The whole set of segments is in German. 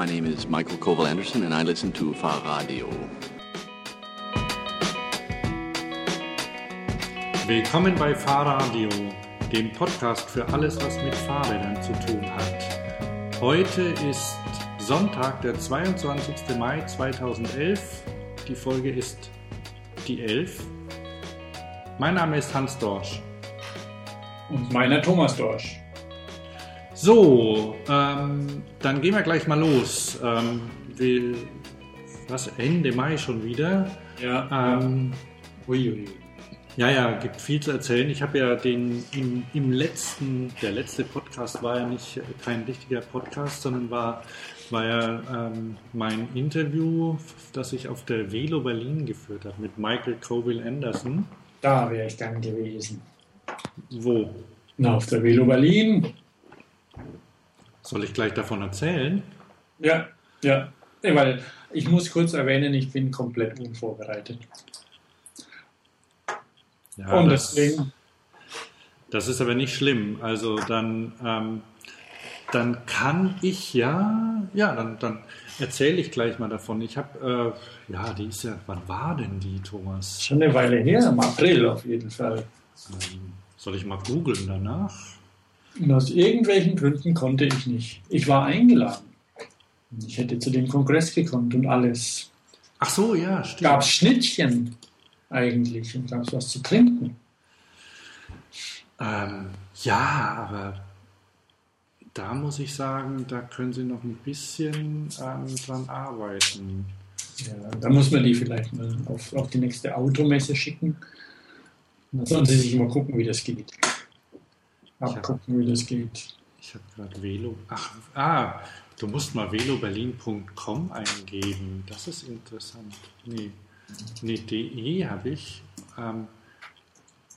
My name is Michael Koval Anderson, and I listen to Fahrradio. Willkommen bei Fahrradio, dem Podcast für alles, was mit Fahrrädern zu tun hat. Heute ist Sonntag, der 22. Mai 2011. Die Folge ist die 11. Mein Name ist Hans Dorsch. Und meiner Thomas Dorsch. So, ähm, dann gehen wir gleich mal los. Ähm, wir, was, Ende Mai schon wieder? Ja. Ähm, Uiui. Ja, ja, gibt viel zu erzählen. Ich habe ja den im, im, letzten, der letzte Podcast war ja nicht kein richtiger Podcast, sondern war, war ja ähm, mein Interview, das ich auf der Velo Berlin geführt habe mit Michael Coville Anderson. Da wäre ich gern gewesen. Wo? Na, auf der Velo Berlin. Soll ich gleich davon erzählen? Ja, ja. weil ich muss kurz erwähnen, ich bin komplett unvorbereitet. Ja, Und das, deswegen. Das ist aber nicht schlimm. Also dann, ähm, dann kann ich ja, ja, dann, dann erzähle ich gleich mal davon. Ich habe, äh, ja, die ist ja, wann war denn die, Thomas? Schon eine Weile her, im April auf jeden Fall. Ähm, soll ich mal googeln danach? Und aus irgendwelchen Gründen konnte ich nicht. Ich war eingeladen. Ich hätte zu dem Kongress gekommen und alles. Ach so, ja, stimmt. Gab es Schnittchen eigentlich und gab es was zu trinken? Ähm, ja, aber da muss ich sagen, da können Sie noch ein bisschen ähm, dran arbeiten. Ja, da muss man die vielleicht mal auf, auf die nächste Automesse schicken. Dann sollen Sie sich mal gucken, wie das geht. Abgucken, wie das geht. Ich habe gerade Velo. Ach, ah, du musst mal veloberlin.com eingeben. Das ist interessant. Nee, nee de habe ich. Ähm,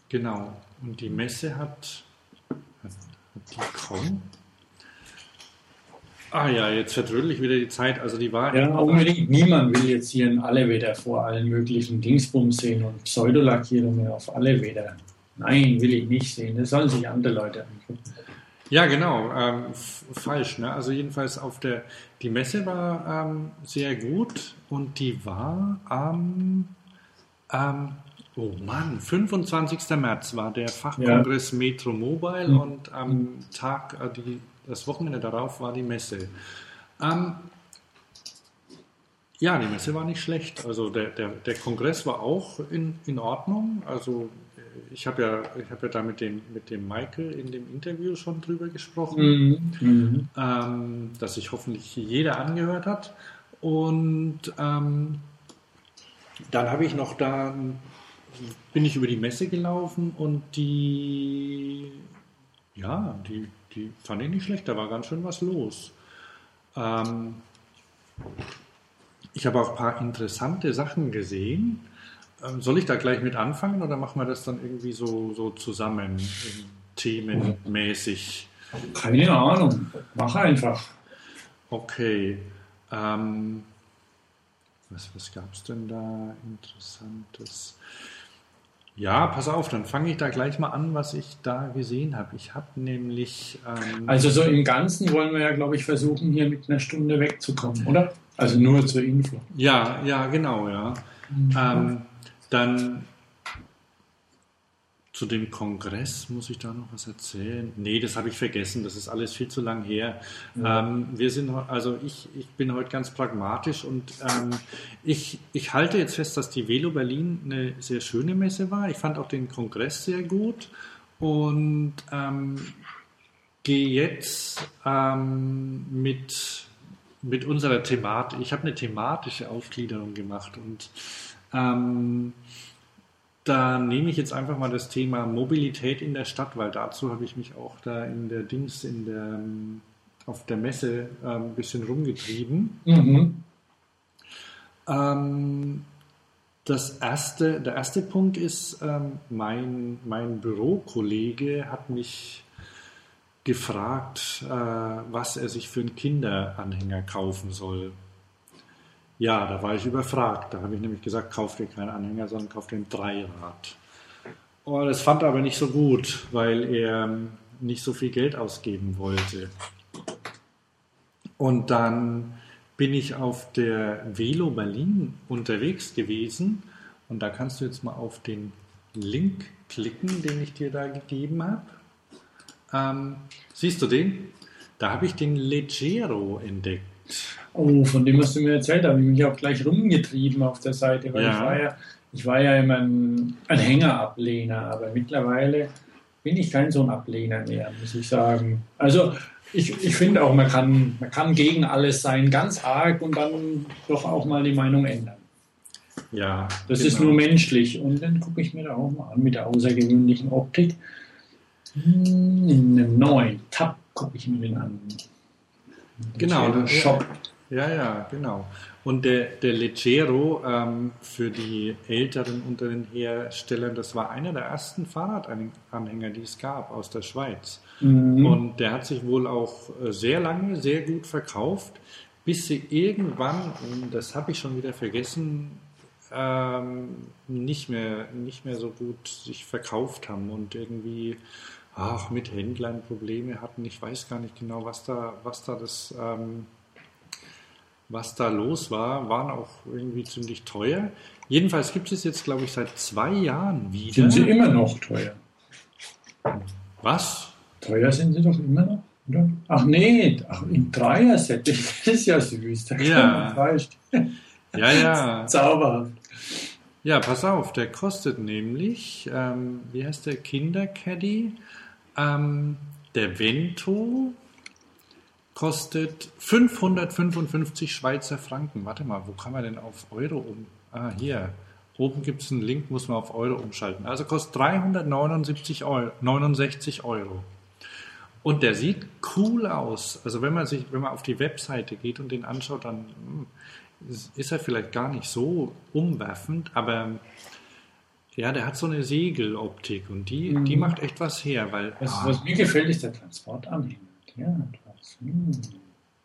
genau. Und die Messe hat, hat, hat die com? Ah ja, jetzt vertrödel ich wieder die Zeit. Also die war. Ja, unbedingt. Niemand will jetzt hier in alle Weder vor allen möglichen Dingsbums sehen und Pseudolackierungen auf alle Weder. Nein, will ich nicht sehen. Das sollen sich andere Leute angucken. Ja, genau. Ähm, falsch. Ne? Also jedenfalls auf der, die Messe war ähm, sehr gut und die war am, ähm, oh Mann, 25. März war der Fachkongress ja. Metro Mobile mhm. und am Tag, äh, die, das Wochenende darauf war die Messe. Ähm, ja, die Messe war nicht schlecht. Also der, der, der Kongress war auch in, in Ordnung. Also ich habe ja, hab ja da mit dem, mit dem Michael in dem Interview schon drüber gesprochen, mhm. Mhm. Ähm, dass sich hoffentlich jeder angehört hat. Und ähm, dann habe ich noch da, bin ich über die Messe gelaufen und die, ja, die, die fand ich nicht schlecht, da war ganz schön was los. Ähm, ich habe auch ein paar interessante Sachen gesehen. Ähm, soll ich da gleich mit anfangen oder machen wir das dann irgendwie so, so zusammen, themenmäßig? Keine Ahnung, mach einfach. Okay. Ähm, was was gab es denn da Interessantes? Ja, pass auf, dann fange ich da gleich mal an, was ich da gesehen habe. Ich habe nämlich. Ähm, also, so im Ganzen wollen wir ja, glaube ich, versuchen, hier mit einer Stunde wegzukommen, oder? Also nur zur Info. Ja, ja, genau, ja. Mhm. Ähm, dann zu dem Kongress muss ich da noch was erzählen? Nee, das habe ich vergessen. Das ist alles viel zu lang her. Ja. Ähm, wir sind, also ich, ich bin heute ganz pragmatisch und ähm, ich, ich halte jetzt fest, dass die Velo Berlin eine sehr schöne Messe war. Ich fand auch den Kongress sehr gut und ähm, gehe jetzt ähm, mit, mit unserer Thematik. Ich habe eine thematische Aufgliederung gemacht und ähm, da nehme ich jetzt einfach mal das Thema Mobilität in der Stadt, weil dazu habe ich mich auch da in der Dings, in der, ähm, auf der Messe äh, ein bisschen rumgetrieben. Mhm. Ähm, das erste, der erste Punkt ist, ähm, mein, mein Bürokollege hat mich gefragt, äh, was er sich für einen Kinderanhänger kaufen soll. Ja, da war ich überfragt. Da habe ich nämlich gesagt, kauf dir keinen Anhänger, sondern kauf dir ein Dreirad. Und das fand er aber nicht so gut, weil er nicht so viel Geld ausgeben wollte. Und dann bin ich auf der Velo Berlin unterwegs gewesen und da kannst du jetzt mal auf den Link klicken, den ich dir da gegeben habe. Ähm, siehst du den? Da habe ich den Leggero entdeckt. Oh, von dem hast du mir erzählt, da habe ich mich auch gleich rumgetrieben auf der Seite, weil Ja. ich, war ja, ich war ja immer ein Anhängerablehner, aber mittlerweile bin ich kein so ein Ablehner mehr, muss ich sagen. Also ich, ich finde auch, man kann, man kann gegen alles sein, ganz arg und dann doch auch mal die Meinung ändern. Ja, Das genau. ist nur menschlich. Und dann gucke ich mir da auch mal an mit der außergewöhnlichen Optik. Hm, In einem neuen Tab gucke ich mir den an. Genau, Der das- Shop. Ja, ja, genau. Und der, der Leggero ähm, für die Älteren unter den Herstellern, das war einer der ersten Fahrradanhänger, die es gab aus der Schweiz. Mhm. Und der hat sich wohl auch äh, sehr lange sehr gut verkauft, bis sie irgendwann, und das habe ich schon wieder vergessen, ähm, nicht, mehr, nicht mehr so gut sich verkauft haben und irgendwie ach, mit Händlern Probleme hatten. Ich weiß gar nicht genau, was da, was da das... Ähm, was da los war, waren auch irgendwie ziemlich teuer. Jedenfalls gibt es jetzt, glaube ich, seit zwei Jahren wieder. Sind sie immer noch teuer? Was? Teuer sind sie doch immer noch, oder? Ach nee, ach, im Dreier-Set, das ist ja süß. Da Ja. Ja, ja. Zauberhaft. Ja, pass auf, der kostet nämlich, ähm, wie heißt der Kindercaddy? Ähm, der Vento kostet 555 Schweizer Franken. Warte mal, wo kann man denn auf Euro um? Ah, hier. Oben gibt es einen Link, muss man auf Euro umschalten. Also kostet 379 Euro, 69 Euro. Und der sieht cool aus. Also wenn man sich, wenn man auf die Webseite geht und den anschaut, dann hm, ist er vielleicht gar nicht so umwerfend, aber ja, der hat so eine Segeloptik und die, die macht echt was her, weil Was, ah, was mir gefällt, ist der Transportanhänger. Ja, etwas. Hm.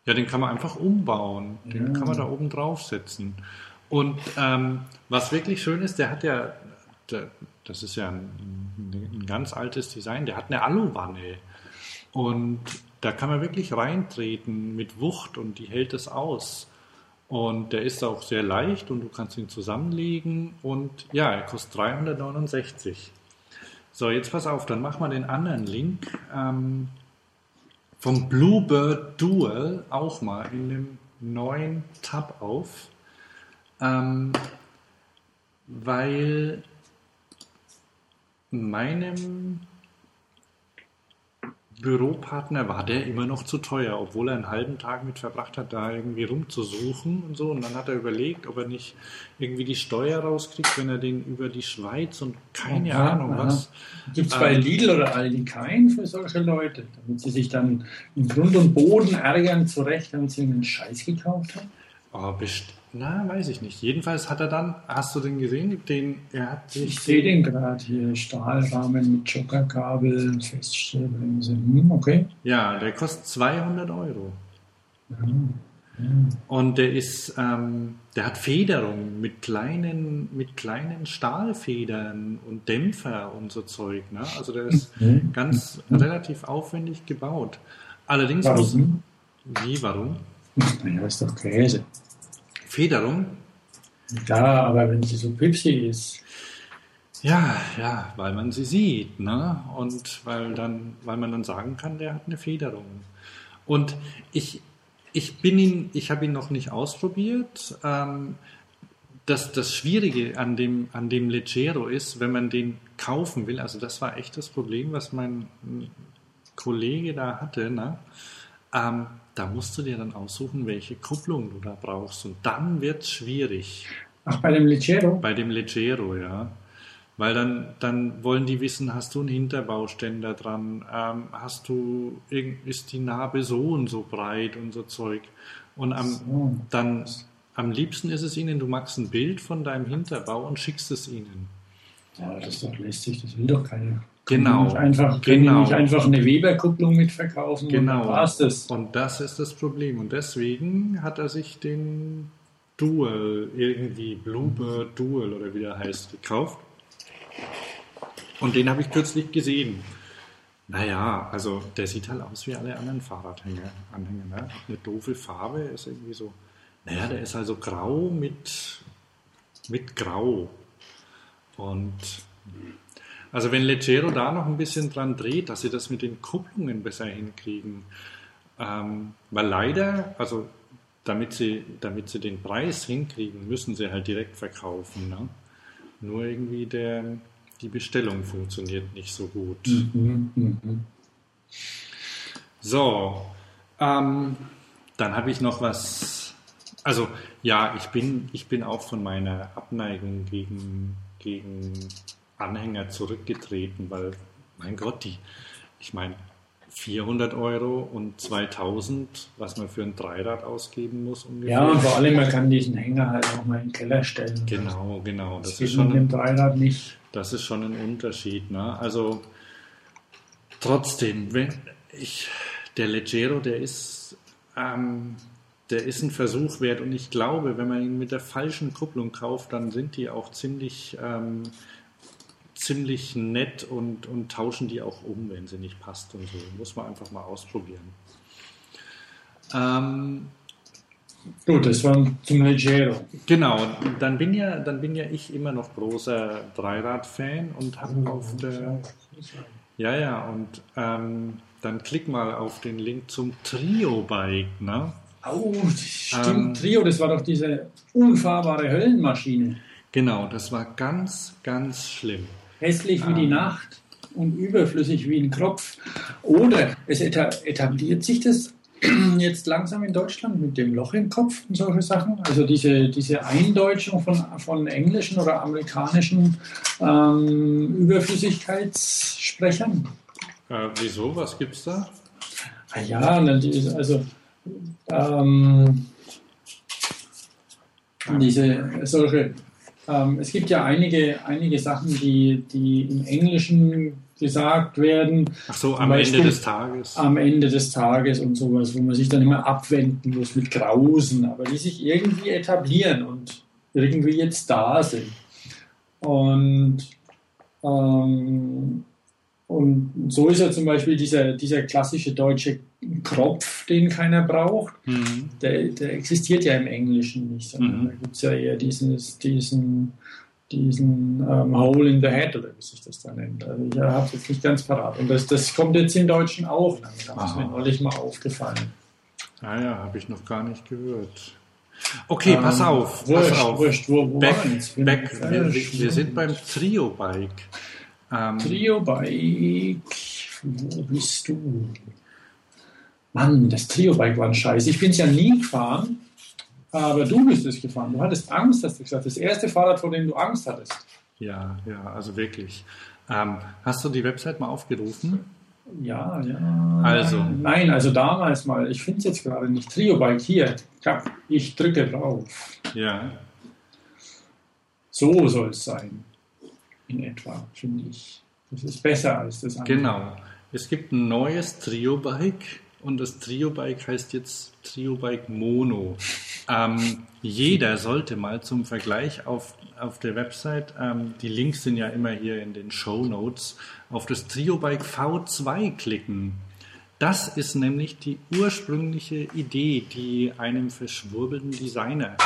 ja, den kann man einfach umbauen, den Ja. kann man da oben draufsetzen. Und ähm, was wirklich schön ist, der hat ja, der, das ist ja ein, ein ganz altes Design, der hat eine Aluwanne und da kann man wirklich reintreten mit Wucht und die hält es aus. Und der ist auch sehr leicht und du kannst ihn zusammenlegen und ja, er kostet 369. So, jetzt pass auf, dann mach mal den anderen Link ähm, vom Bluebird Dual auch mal in dem neuen Tab auf, ähm, weil meinem Büropartner war der immer noch zu teuer, obwohl er einen halben Tag mit verbracht hat, da irgendwie rumzusuchen und so. Und dann hat er überlegt, ob er nicht irgendwie die Steuer rauskriegt, wenn er den über die Schweiz und keine Aha, Ahnung aha. was. Gibt es bei Ähm, Lidl oder Aldi keinen für solche Leute, damit sie sich dann in Grund und Boden ärgern zurecht, damit sie einen Scheiß gekauft haben? Oh, best na, weiß ich nicht. Jedenfalls hat er dann, hast du den gesehen? Den, er hat sich Ich sehe den gerade hier, Stahlrahmen mit Jokerkabel, Feststellbremse. Hm, okay. Ja, der kostet 200 Euro. Ja. Und der ist, ähm, der hat Federung mit kleinen, mit kleinen Stahlfedern und Dämpfer und so Zeug. Ne? Also der ist Mhm. ganz relativ aufwendig gebaut. Allerdings muss, Warum? wie, warum? Naja, ist doch Käse. Federung? Ja, aber wenn sie so Pipsi ist, Ja, ja, weil man sie sieht, ne? Und weil dann, weil man dann sagen kann, der hat eine Federung. Und ich, ich bin ihn, ich habe ihn noch nicht ausprobiert. Ähm, das, das Schwierige an dem, an dem Leggero ist, wenn man den kaufen will, also das war echt das Problem, was mein Kollege da hatte, ne? Ähm, da musst du dir dann aussuchen, welche Kupplung du da brauchst. Und dann wird es schwierig. ach, bei dem Leggero? Bei dem Leggero, ja. Weil dann, dann wollen die wissen, hast du einen Hinterbauständer dran, ähm, hast du, ist die Narbe so und so breit und so Zeug. Und am, So. dann, am liebsten ist es ihnen, du machst ein Bild von deinem Hinterbau und schickst es ihnen. Ja, das ist doch lästig, das will doch keiner. Genau, Nicht einfach, können genau. nicht einfach eine Weberkupplung mitverkaufen Genau. und war's das. Und das ist das Problem. Und deswegen hat er sich den Dual, irgendwie Bluebird Dual oder wie der heißt, gekauft. Und den habe ich kürzlich gesehen. Naja, also der sieht halt aus wie alle anderen Fahrradhänger. Anhänger, ne? Eine doofe Farbe, ist irgendwie so naja, der ist also grau mit, mit grau. Und also wenn Leggero da noch ein bisschen dran dreht, dass sie das mit den Kupplungen besser hinkriegen. Ähm, weil leider, also damit sie, damit sie den Preis hinkriegen, müssen sie halt direkt verkaufen. Ne? Nur irgendwie der, die Bestellung funktioniert nicht so gut. Mhm, mh. So, ähm, dann habe ich noch was. Also ja, ich bin, ich bin auch von meiner Abneigung gegen, gegen Anhänger zurückgetreten, weil, mein Gott, die, ich meine, 400 Euro und 2000, was man für ein Dreirad ausgeben muss. Ungefähr. Ja, und vor allem, man kann diesen Hänger halt auch mal in den Keller stellen. Genau, genau. Das, das ist schon ein, Dreirad nicht. Das ist schon ein Unterschied. Ne? Also trotzdem, wenn ich, der Leggero, der ist, ähm, der ist ein Versuch wert und ich glaube, wenn man ihn mit der falschen Kupplung kauft, dann sind die auch ziemlich ähm, ziemlich nett und, und tauschen die auch um, wenn sie nicht passt und so. Muss man einfach mal ausprobieren. Ähm, Gut, das war zum Leggero. Genau, dann bin ja, dann bin ja ich immer noch großer Dreirad-Fan und habe oh, auf der. Ja, ja, und ähm, dann klick mal auf den Link zum Trio-Bike, ne? Oh, stimmt, ähm, Trio, das war doch diese unfahrbare Höllenmaschine. Genau, das war ganz, ganz schlimm hässlich wie die ah. Nacht und überflüssig wie ein Kropf. Oder es etabliert sich das jetzt langsam in Deutschland mit dem Loch im Kopf und solche Sachen. Also diese, diese Eindeutschung von, von englischen oder amerikanischen ähm, Überflüssigkeitssprechern. Äh, wieso? Was gibt es da? Ah ja, also ähm, diese solche ähm, es gibt ja einige, einige Sachen, die, die im Englischen gesagt werden. Ach so, am Ende des Tages. Am Ende des Tages und sowas, wo man sich dann immer abwenden muss mit Grausen, aber die sich irgendwie etablieren und irgendwie jetzt da sind. Und, ähm, und so ist ja zum Beispiel dieser, dieser klassische deutsche Kropf, den keiner braucht, mhm. der, der, existiert ja im Englischen nicht, sondern mhm. da gibt es ja eher dieses, diesen, diesen ähm, Hole in the Head oder wie sich das da nennt. Also ich habe es jetzt nicht ganz parat. Und das, das kommt jetzt im Deutschen auch. Da ist mir neulich mal aufgefallen. Ah ja, habe ich noch gar nicht gehört. Okay, ähm, pass auf. Wurscht, pass auf. Wurscht, wo, wo back, back, wir, wir, sind beim Trio-Bike. Ähm, Trio-Bike, wo bist du? Mann, das Trio-Bike war ein Scheiß. Ich bin es ja nie gefahren, aber du bist es gefahren. Du hattest Angst, hast du gesagt. Das erste Fahrrad, vor dem du Angst hattest. Ja, ja, also wirklich. Ähm, hast du die Website mal aufgerufen? Ja, ja. Also. Nein, also damals mal. Ich finde es jetzt gerade nicht. Trio-Bike hier. Ich drücke drauf. Ja. So soll es sein. In etwa, finde ich. Das ist besser als das andere. Genau. Es gibt ein neues Trio-Bike und das Trio-Bike heißt jetzt Trio-Bike Mono. Ähm, jeder sollte mal zum Vergleich auf, auf der Website, ähm, die Links sind ja immer hier in den Show Notes, auf das Trio-Bike V2 klicken. Das ist nämlich die ursprüngliche Idee, die einem verschwurbelten Designer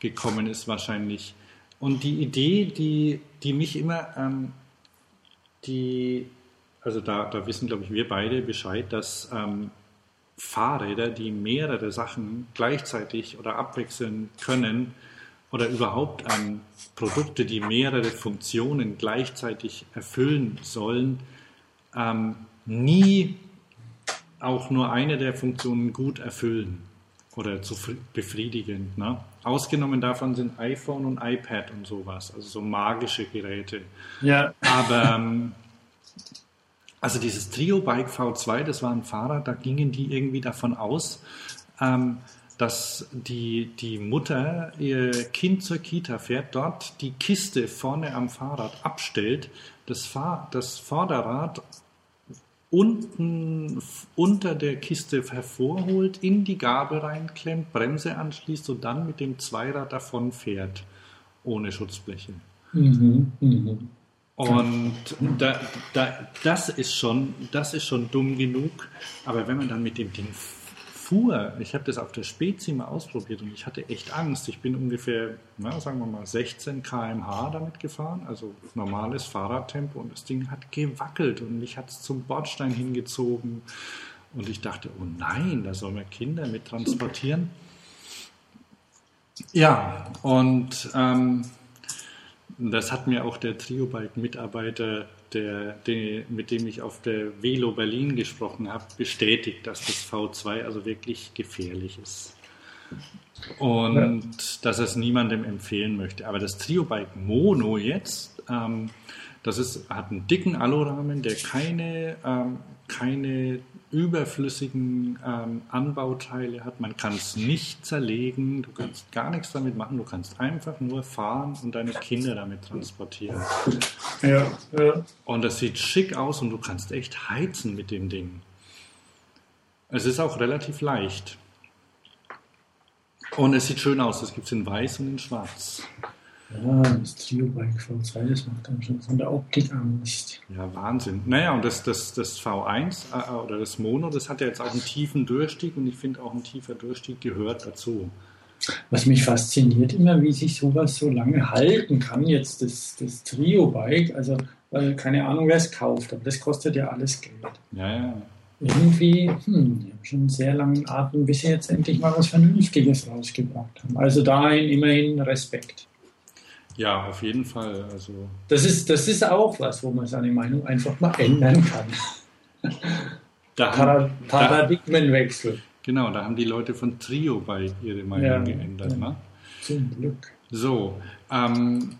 gekommen ist wahrscheinlich. Und die Idee, die, die mich immer, ähm, die, also da, da wissen, glaube ich, wir beide Bescheid, dass ähm, Fahrräder, die mehrere Sachen gleichzeitig oder abwechseln können oder überhaupt an Produkte, die mehrere Funktionen gleichzeitig erfüllen sollen, ähm, nie auch nur eine der Funktionen gut erfüllen oder zu befriedigend. Ne? Ausgenommen davon sind iPhone und iPad und sowas, also so magische Geräte. Ja. Aber ähm, also dieses Trio Bike V2, das war ein Fahrrad, da gingen die irgendwie davon aus, ähm, dass die, die Mutter ihr Kind zur Kita fährt, dort die Kiste vorne am Fahrrad abstellt, das, Fahr das Vorderrad unten unter der Kiste hervorholt, in die Gabel reinklemmt, Bremse anschließt und dann mit dem Zweirad davon fährt, ohne Schutzbleche. Mhm, mh. Und da, da, das, ist schon, das ist schon dumm genug. Aber wenn man dann mit dem Ding fuhr, ich habe das auf der Spezi mal ausprobiert und ich hatte echt Angst. Ich bin ungefähr, na, sagen wir mal, 16 km/h damit gefahren, also normales Fahrradtempo und das Ding hat gewackelt und mich hat es zum Bordstein hingezogen. Und ich dachte, oh nein, da soll man Kinder mit transportieren. Ja, und ähm, das hat mir auch der Triobike-Mitarbeiter, der, der, mit dem ich auf der Velo Berlin gesprochen habe, bestätigt, dass das V2 also wirklich gefährlich ist. Und ja. dass es niemandem empfehlen möchte. Aber das Triobike Mono jetzt, ähm, das ist, hat einen dicken Alurahmen, der keine, ähm, keine überflüssigen ähm, Anbauteile hat. Man kann es nicht zerlegen, du kannst gar nichts damit machen, du kannst einfach nur fahren und deine Kinder damit transportieren. Ja, ja. Und das sieht schick aus und du kannst echt heizen mit dem Ding. Es ist auch relativ leicht. Und es sieht schön aus, das gibt es in weiß und in schwarz. Ja, das Trio-Bike V2, das macht dann schon von der Optik Angst. Ja, Wahnsinn. Naja, und das, das, das V1 äh, oder das Mono, das hat ja jetzt auch einen tiefen Durchstieg und ich finde auch ein tiefer Durchstieg gehört dazu. Was mich fasziniert immer, wie sich sowas so lange halten kann, jetzt das, das Trio-Bike, also weil keine Ahnung, wer es kauft, aber das kostet ja alles Geld. Ja, ja. Irgendwie, hm, die haben schon einen sehr langen Atem, bis sie jetzt endlich mal was Vernünftiges rausgebracht haben. Also dahin immerhin Respekt. Ja, auf jeden Fall. Also das, ist, das ist auch was, wo man seine Meinung einfach mal ändern kann. Da Parad Paradigmenwechsel. Genau, da haben die Leute von Trio bei ihre Meinung ja, geändert. Ja. Ne? Zum Glück. So, ähm,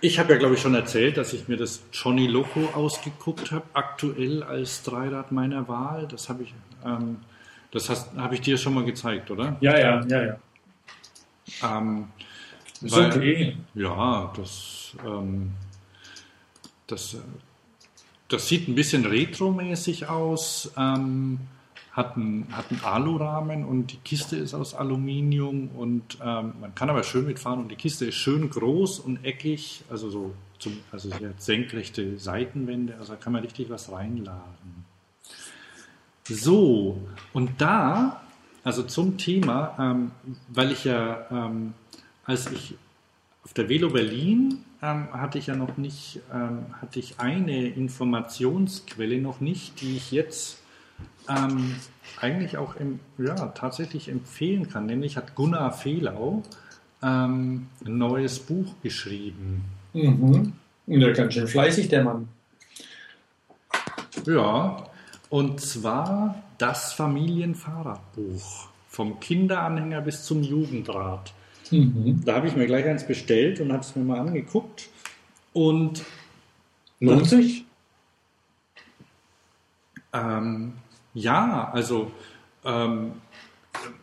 ich habe ja, glaube ich, schon erzählt, dass ich mir das Johnny Loco ausgeguckt habe, aktuell als Dreirad meiner Wahl. Das habe ich, ähm, das habe ich dir schon mal gezeigt, oder? Ja, ja, ja, ja. Ähm, ist Weil, okay. Ja, das, ähm, das, das sieht ein bisschen retromäßig aus. Ähm, hat einen, hat einen Alurahmen und die Kiste ist aus Aluminium und ähm, man kann aber schön mitfahren und die Kiste ist schön groß und eckig, also so zum, also sie hat senkrechte Seitenwände, also da kann man richtig was reinladen. So, und da, also zum Thema, ähm, weil ich ja ähm, als ich auf der Velo Berlin ähm, hatte ich ja noch nicht, ähm, hatte ich eine Informationsquelle noch nicht, die ich jetzt ähm, eigentlich auch im, ja, tatsächlich empfehlen kann. Nämlich hat Gunnar Fehlau ähm, ein neues Buch geschrieben. Mhm. Ja, ganz schön fleißig, der Mann. Ja, und zwar das Familienfahrradbuch. Vom Kinderanhänger bis zum Jugendrad. Mhm. Da habe ich mir gleich eins bestellt und habe es mir mal angeguckt. Und lohnt sich? Ähm, ja, also ähm,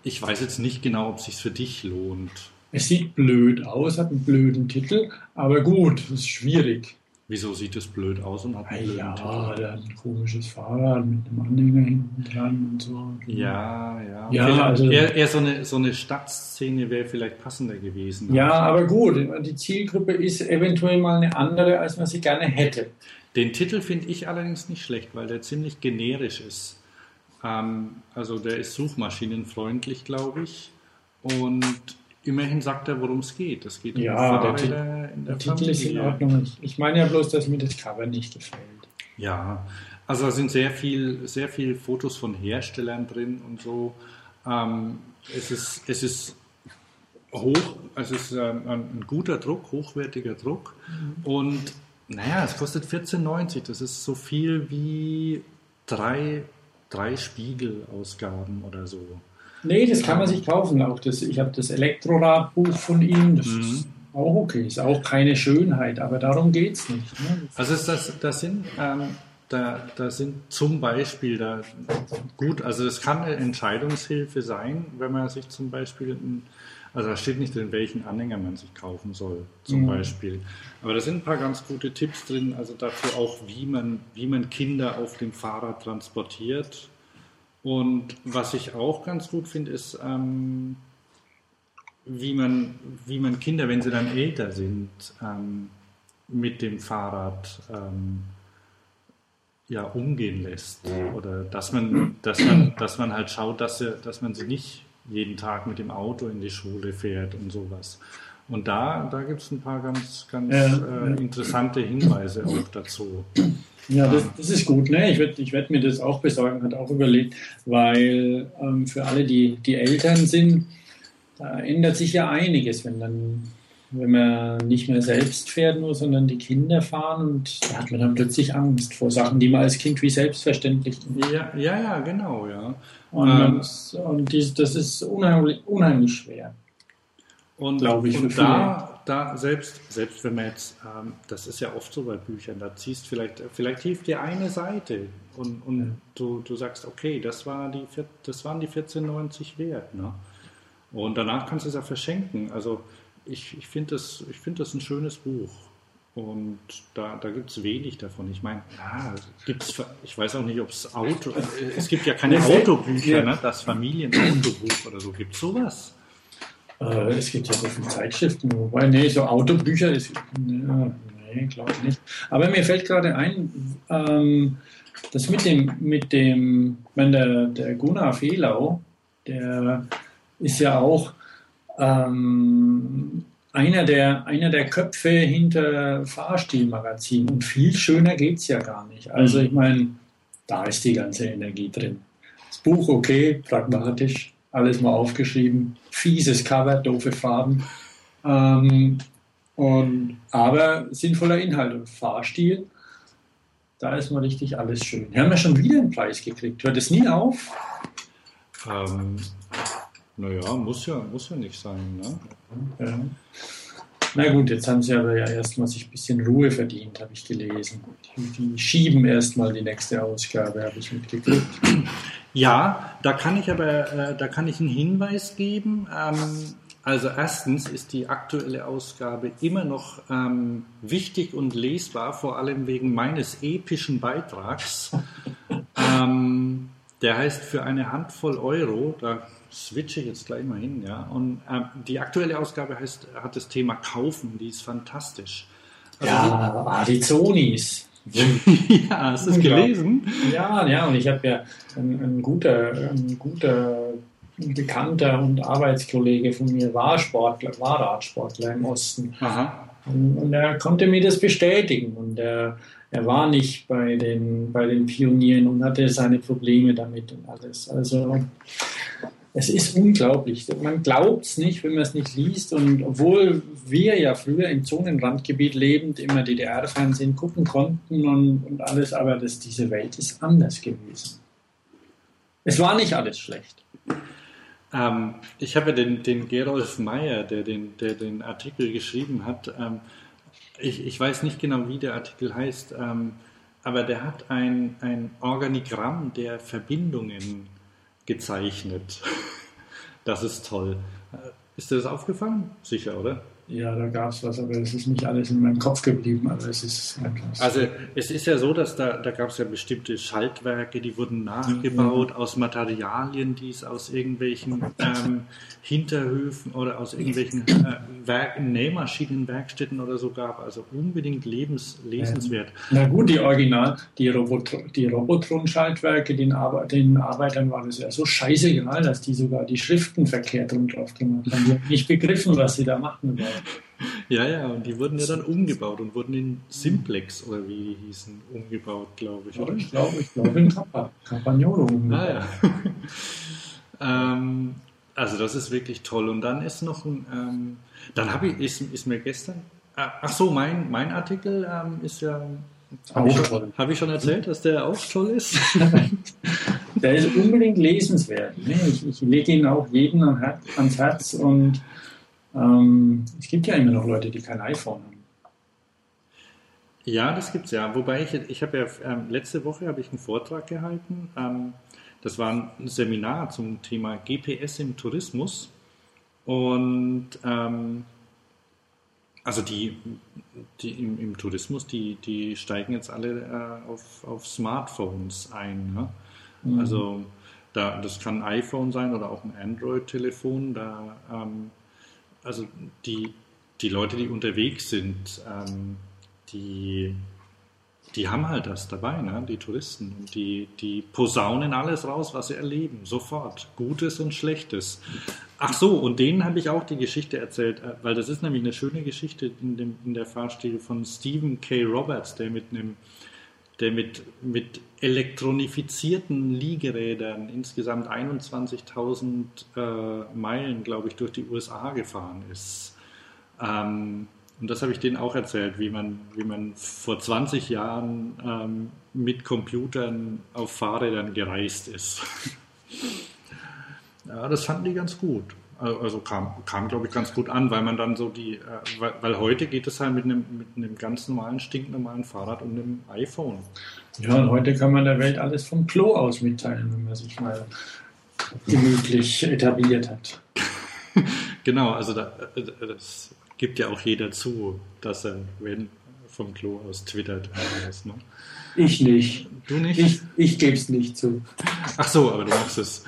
ich weiß jetzt nicht genau, ob es sich für dich lohnt. Es sieht blöd aus, hat einen blöden Titel, aber gut, es ist schwierig. Wieso sieht es blöd aus und hat einen blöden ja, Titel? der hat ein komisches Fahrrad mit einem Anhänger hinten dran und so. Ja, ja. ja also, eher, eher so, eine, so eine Stadtszene wäre vielleicht passender gewesen. Ja, aber gut, die Zielgruppe ist eventuell mal eine andere, als man sie gerne hätte. Den Titel finde ich allerdings nicht schlecht, weil der ziemlich generisch ist. Ähm, also der ist suchmaschinenfreundlich, glaube ich. Und Immerhin sagt er, worum es geht. Es geht um ja, der, Ti der Titel ist in Ordnung. Ich meine ja bloß, dass mir das Cover nicht gefällt. Ja, also da sind sehr viel, sehr viel Fotos von Herstellern drin und so. Ähm, es ist, es ist hoch, es ist ähm, ein, ein, guter Druck, hochwertiger Druck mhm. und naja, es kostet 14,90. Das ist so viel wie drei, drei Spiegelausgaben oder so. Nee, das kann man sich kaufen. Auch das, ich habe das Elektroradbuch von ihm. Das mhm. ist auch okay. Ist auch keine Schönheit, aber darum geht es nicht. Ne? Also das, das sind, ähm, da, da sind zum Beispiel da gut, also es kann eine Entscheidungshilfe sein, wenn man sich zum Beispiel ein, also da steht nicht drin, welchen Anhänger man sich kaufen soll, zum mhm. Beispiel. Aber da sind ein paar ganz gute Tipps drin, also dafür auch, wie man, wie man Kinder auf dem Fahrrad transportiert und was ich auch ganz gut finde, ist, ähm, wie, man, wie man Kinder, wenn sie dann älter sind, ähm, mit dem Fahrrad ähm, ja, umgehen lässt. Oder dass man, dass man, dass man halt schaut, dass, er, dass man sie nicht jeden Tag mit dem Auto in die Schule fährt und sowas. Und da, da gibt es ein paar ganz, ganz Ja, äh, ja. interessante Hinweise auch dazu. Ja, das, das ist gut. Ne? Ich werde ich werd mir das auch besorgen, hat auch überlegt, weil ähm, für alle, die, die Eltern sind, da ändert sich ja einiges, wenn dann wenn man nicht mehr selbst fährt nur, sondern die Kinder fahren und da hat man dann plötzlich Angst vor Sachen, die man als Kind wie selbstverständlich Ja, ja, ja, genau, ja. und, Ähm. und dies, das ist unheimlich, unheimlich schwer. Und, Glaube ich, und da, da selbst, selbst wenn man jetzt, ähm, das ist ja oft so bei Büchern, da ziehst vielleicht, vielleicht hilft dir eine Seite und, und Ja. du, du sagst, okay, das, war die, das waren die 14,90 wert. Ne? Und danach kannst du es ja verschenken. Also ich, ich finde das, ich find das ein schönes Buch. Und da, da gibt es wenig davon. Ich meine, ja, gibt's, ich weiß auch nicht, ob es Auto, es gibt ja keine Autobücher, ne? das Familienautobuch oder so. Gibt es sowas? Äh, es gibt ja so viele Zeitschriften, wobei, nee, so Autobücher ist, ja, nee, glaube ich nicht. Aber mir fällt gerade ein, ähm, das mit dem, mit dem, wenn der, der Gunnar Fehlau, der ist ja auch ähm, einer, der, einer der Köpfe hinter Fahrstilmagazin und viel schöner geht es ja gar nicht. Also ich meine, da ist die ganze Energie drin. Das Buch okay, pragmatisch, alles mal aufgeschrieben, fieses Cover, doofe Farben, ähm, und, aber sinnvoller Inhalt und Fahrstil, da ist mal richtig alles schön. Wir haben ja schon wieder einen Preis gekriegt, hört es nie auf? Ähm, naja, muss ja, muss ja nicht sein. Ne? Ja. Na gut, jetzt haben sie aber ja erstmal sich ein bisschen Ruhe verdient, habe ich gelesen. Die, schieben erstmal die nächste Ausgabe, habe ich mitgekriegt. Ja, da kann ich aber, äh, da kann ich einen Hinweis geben. Ähm, also erstens ist die aktuelle Ausgabe immer noch ähm, wichtig und lesbar, vor allem wegen meines epischen Beitrags. ähm, der heißt für eine Handvoll Euro, da switche jetzt gleich mal hin, ja. Und ähm, die aktuelle Ausgabe heißt, hat das Thema Kaufen, die ist fantastisch. Also Ja, die Zonis. ja, hast du es gelesen? Ja, ja, und ich habe ja ein, ein, guter, ein guter Bekannter und Arbeitskollege von mir war Sportler, war Radsportler im Osten. Aha. Und, und er konnte mir das bestätigen. Und er, er war nicht bei den, bei den Pionieren und hatte seine Probleme damit und alles. Also es ist unglaublich. Man glaubt es nicht, wenn man es nicht liest. Und obwohl wir ja früher im Zonenrandgebiet lebend immer DDR-Fernsehen gucken konnten und, und alles, aber das, diese Welt ist anders gewesen. Es war nicht alles schlecht. Ähm, ich habe den, den Gerolf Meyer, der den, der den Artikel geschrieben hat. Ähm, ich, ich weiß nicht genau, wie der Artikel heißt, ähm, aber der hat ein, ein Organigramm der Verbindungen gezeichnet. Das ist toll. Äh, Ist dir das aufgefallen? Sicher, oder? Ja, da gab es was, aber es ist nicht alles in meinem Kopf geblieben. Also es ist. Also es ist ja so, dass da, da gab es ja bestimmte Schaltwerke, die wurden nachgebaut aus Materialien, die es aus irgendwelchen ähm, Hinterhöfen oder aus irgendwelchen äh, Werk Nähmaschinenwerkstätten oder so gab. Also unbedingt lebens lesenswert. Na gut, die Original, die, Robot die Robotron-Schaltwerke, den, Arbe den Arbeitern war das ja so scheißegal, dass die sogar die Schriften verkehrt rum drauf gemacht haben. Die haben nicht begriffen, was sie da machen wollen. Ja, ja, und die wurden ja dann umgebaut und wurden in Simplex oder wie die hießen, umgebaut, glaube ich. Ja, Oder? ich glaube, ich glaube in Kappa, Campagnolo. Ah, ja. ähm, also das ist wirklich toll. Und dann ist noch ein, ähm, dann habe ich, ist, ist mir gestern, ah, ach so, mein, mein Artikel ähm, ist ja, habe ich, schon- hab ich schon erzählt, dass der auch toll ist? Der ist unbedingt lesenswert. Ne? Ich, ich lege ihn auch jedem ans Herz und ähm, es gibt ja immer noch Leute, die kein iPhone haben. Ja, das gibt's ja. Wobei ich, ich habe ja ähm, letzte Woche habe ich einen Vortrag gehalten. Ähm, das war ein Seminar zum Thema GPS im Tourismus. Und ähm, also die, die im, im Tourismus, die, die steigen jetzt alle äh, auf, auf Smartphones ein. Ne? Mhm. Also da, das kann ein iPhone sein oder auch ein Android-Telefon. Da, ähm, also die, die Leute, die unterwegs sind, ähm, die, die haben halt das dabei, ne? die Touristen. Und die, die posaunen alles raus, was sie erleben, sofort. Gutes und Schlechtes. Ach so, und denen habe ich auch die Geschichte erzählt, äh, weil das ist nämlich eine schöne Geschichte in, dem, in der Fahrstil von Stephen K. Roberts, der mit einem der mit, mit elektronifizierten Liegerädern insgesamt 21.000 äh, Meilen, glaube ich, durch die USA gefahren ist. Ähm, und das habe ich denen auch erzählt, wie man, wie man vor 20 Jahren ähm, mit Computern auf Fahrrädern gereist ist. ja, das fanden die ganz gut. Also kam, kam glaube ich, ganz gut an, weil man dann so die, äh, weil, weil, heute geht es halt mit einem, mit einem ganz normalen, stinknormalen Fahrrad und einem iPhone. Ja, und heute kann man der Welt alles vom Klo aus mitteilen, wenn man sich mal gemütlich etabliert hat. genau, also da, äh, das gibt ja auch jeder zu, dass er, wenn vom Klo aus twittert. Was, ne? Ich nicht. Du nicht? Ich, ich gebe es nicht zu. Ach so, aber du machst es.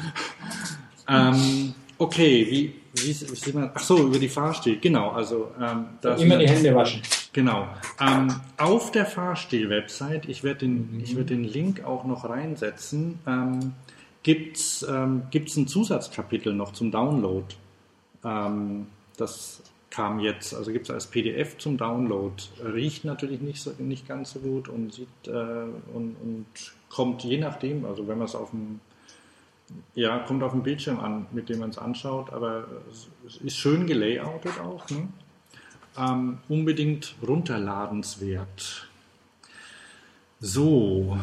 Ähm, okay, wie, wie, wie sieht man? Ach so, über die Fahrstil, genau. Also ähm, immer die Hände waschen. Genau. Ähm, auf der Fahrstil-Website, ich werde den, mhm. werd den Link auch noch reinsetzen, ähm, gibt es ähm, ein Zusatzkapitel noch zum Download. Ähm, das kam jetzt, also gibt es als PDF zum Download. Riecht natürlich nicht, so, nicht ganz so gut und sieht äh, und, und, kommt je nachdem, also wenn man es auf dem ja, kommt auf dem Bildschirm an, mit dem man es anschaut, aber es ist schön gelayoutet auch. Ne? Ähm, unbedingt runterladenswert. So,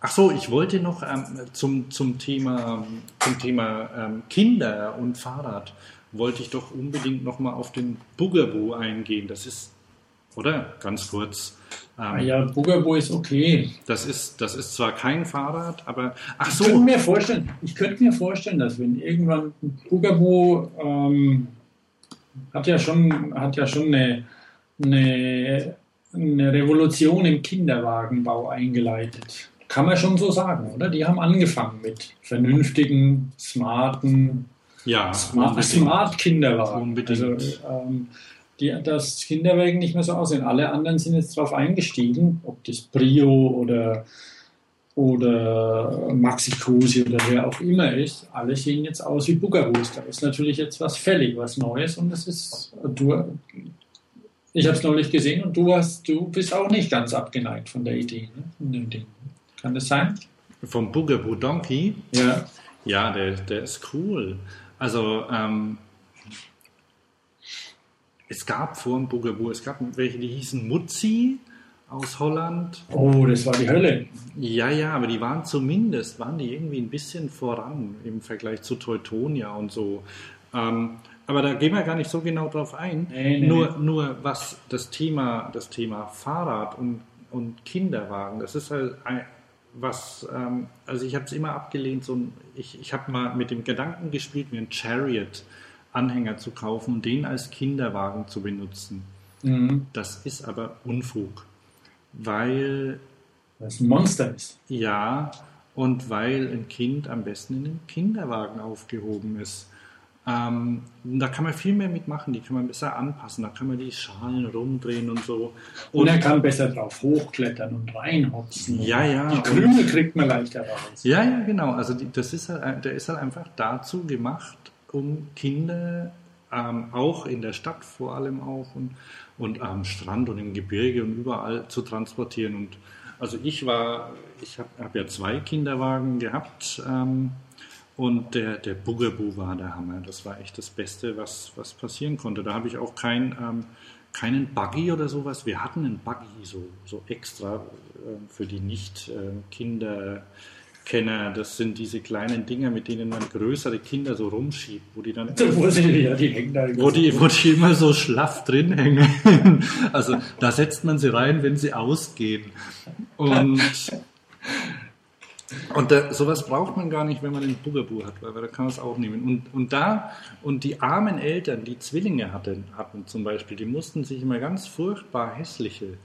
ach so, ich wollte noch ähm, zum, zum Thema, zum Thema ähm, Kinder und Fahrrad wollte ich doch unbedingt nochmal auf den Bugaboo eingehen. Das ist, oder? Ganz kurz. Ähm, ah ja, Bugaboo ist okay. Das ist, das ist zwar kein Fahrrad, aber. Ach so. Ich könnte mir vorstellen, ich könnte mir vorstellen dass wenn irgendwann Bugaboo ähm, hat ja schon, hat ja schon eine, eine, eine Revolution im Kinderwagenbau eingeleitet. Kann man schon so sagen, oder? Die haben angefangen mit vernünftigen, smarten ja, Smart, Smart Kinderwagen. Unbedingt. Also, ähm, die, das Kinderwagen nicht mehr so aussehen. Alle anderen sind jetzt darauf eingestiegen, ob das Brio oder, oder Maxi Cosi oder wer auch immer ist. Alle sehen jetzt aus wie Bugaboos. Da ist natürlich jetzt was fällig, was Neues und das ist, du, ich habe es neulich gesehen und du, hast, du bist auch nicht ganz abgeneigt von der Idee, ne? von dem Ding. Kann das sein? Vom Bugaboo Donkey? Ja. Ja, der, der ist cool. Also ähm, es gab vor dem Bugaboo, es gab welche, die hießen Mutzi aus Holland. Oh, das war die Hölle. Ja, ja, aber die waren zumindest, waren die irgendwie ein bisschen voran im Vergleich zu Teutonia und so. Ähm, aber da gehen wir gar nicht so genau drauf ein. Nee, nee, nur, nee. nur was das Thema, das Thema Fahrrad und, und Kinderwagen, das ist halt ein, was, ähm, also ich habe es immer abgelehnt, so ein, ich, ich habe mal mit dem Gedanken gespielt, mir einen Chariot-Anhänger zu kaufen und den als Kinderwagen zu benutzen. Mhm. Das ist aber Unfug, weil... Das ein Monster ist. Ja, und weil ein Kind am besten in einem Kinderwagen aufgehoben ist. Ähm, da kann man viel mehr mitmachen, die kann man besser anpassen, da kann man die Schalen rumdrehen und so. Und, und er kann besser drauf hochklettern und reinhopsen. Ja, ja. Die Krümel kriegt man leichter raus. Ja, ja, genau. Also die, das ist halt, der ist halt einfach dazu gemacht, um Kinder ähm, auch in der Stadt vor allem auch und, und am Strand und im Gebirge und überall zu transportieren. Und also ich war, ich habe hab ja zwei Kinderwagen gehabt. Ähm, und der, der Bugaboo war der Hammer. Das war echt das Beste, was, was passieren konnte. Da habe ich auch kein, ähm, keinen Buggy oder sowas. Wir hatten einen Buggy so, so extra äh, für die Nicht-Kinderkenner. Äh, das sind diese kleinen Dinger, mit denen man größere Kinder so rumschiebt, wo die dann. Wo, sie, ja, die hängen da wo, die, wo die immer so schlaff drin hängen. Also da setzt man sie rein, wenn sie ausgehen. Und und da, sowas braucht man gar nicht, wenn man einen Bugaboo hat, weil da kann man es auch nehmen. Und, und da, und die armen Eltern, die Zwillinge hatten, hatten zum Beispiel, die mussten sich immer ganz furchtbar hässliche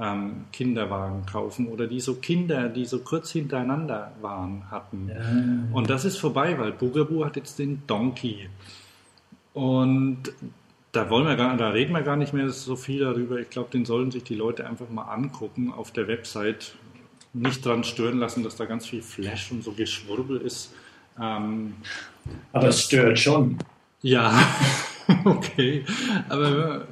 ähm, Kinderwagen kaufen oder die so Kinder, die so kurz hintereinander waren, hatten. Ja. Und das ist vorbei, weil Bugaboo hat jetzt den Donkey. Und da wollen wir gar, da reden wir gar nicht mehr so viel darüber. Ich glaube, den sollen sich die Leute einfach mal angucken auf der Website. Nicht dran stören lassen, dass da ganz viel Flash und so Geschwurbel ist. Ähm, Aber es stört schon. ja, okay. Aber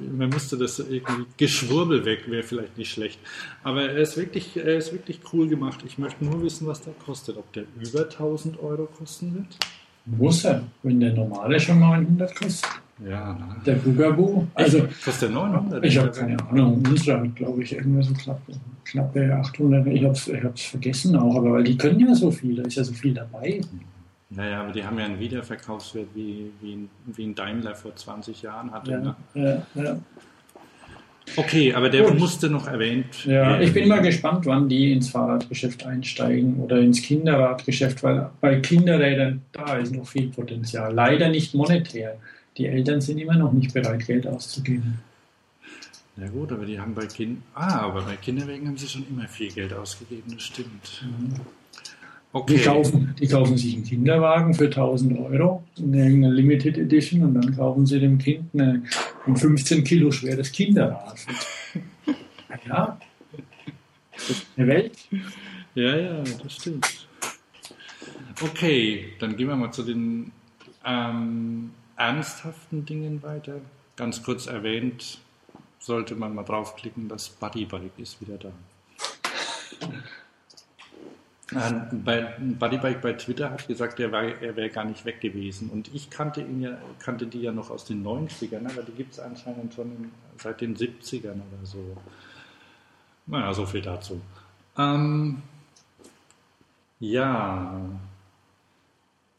man müsste das irgendwie Geschwurbel weg, wäre vielleicht nicht schlecht. Aber er ist wirklich, er ist wirklich cool gemacht. Ich möchte nur wissen, was der kostet. Ob der über 1000 Euro kosten wird? Muss er, wenn der normale schon 900 kostet. Ja, na. Der Bugaboo. Also, Kostet der 900? ich habe keine Ahnung. Unsere hat, glaube ich, irgendwas so knapp, knappe 800. Ich habe es ich hab's vergessen auch, aber weil die können ja so viel, da ist ja so viel dabei. Naja, aber die haben ja einen Wiederverkaufswert, wie, wie, ein- wie ein Daimler vor 20 Jahren hatte. Ja, Ne? ja, ja. Okay, aber der Gut. musste noch erwähnt ja, werden. ich bin mal gespannt, wann die ins Fahrradgeschäft einsteigen oder ins Kinderradgeschäft, weil bei Kinderrädern da ist noch viel Potenzial. Leider nicht monetär. Die Eltern sind immer noch nicht bereit, Geld auszugeben. Ja gut, aber die haben bei Kind Ah, aber bei Kinderwegen haben sie schon immer viel Geld ausgegeben, das stimmt. Okay. Die, kaufen, die kaufen sich einen Kinderwagen für 1000 Euro, in irgendeiner Limited Edition, und dann kaufen sie dem Kind eine, ein 15 Kilo schweres Kinderrad. Ja, das ist eine Welt. Ja, ja, das stimmt. Okay, dann gehen wir mal zu den ähm, ernsthaften Dingen weiter. Ganz kurz erwähnt, sollte man mal draufklicken, das Bodybike ist wieder da. Bei, Bodybike bei Twitter hat gesagt, er, war, er wäre gar nicht weg gewesen. Und ich kannte ihn ja, kannte die ja noch aus den 90ern, aber die gibt es anscheinend schon seit den 70ern oder so. Naja, so viel dazu. Ähm, ja,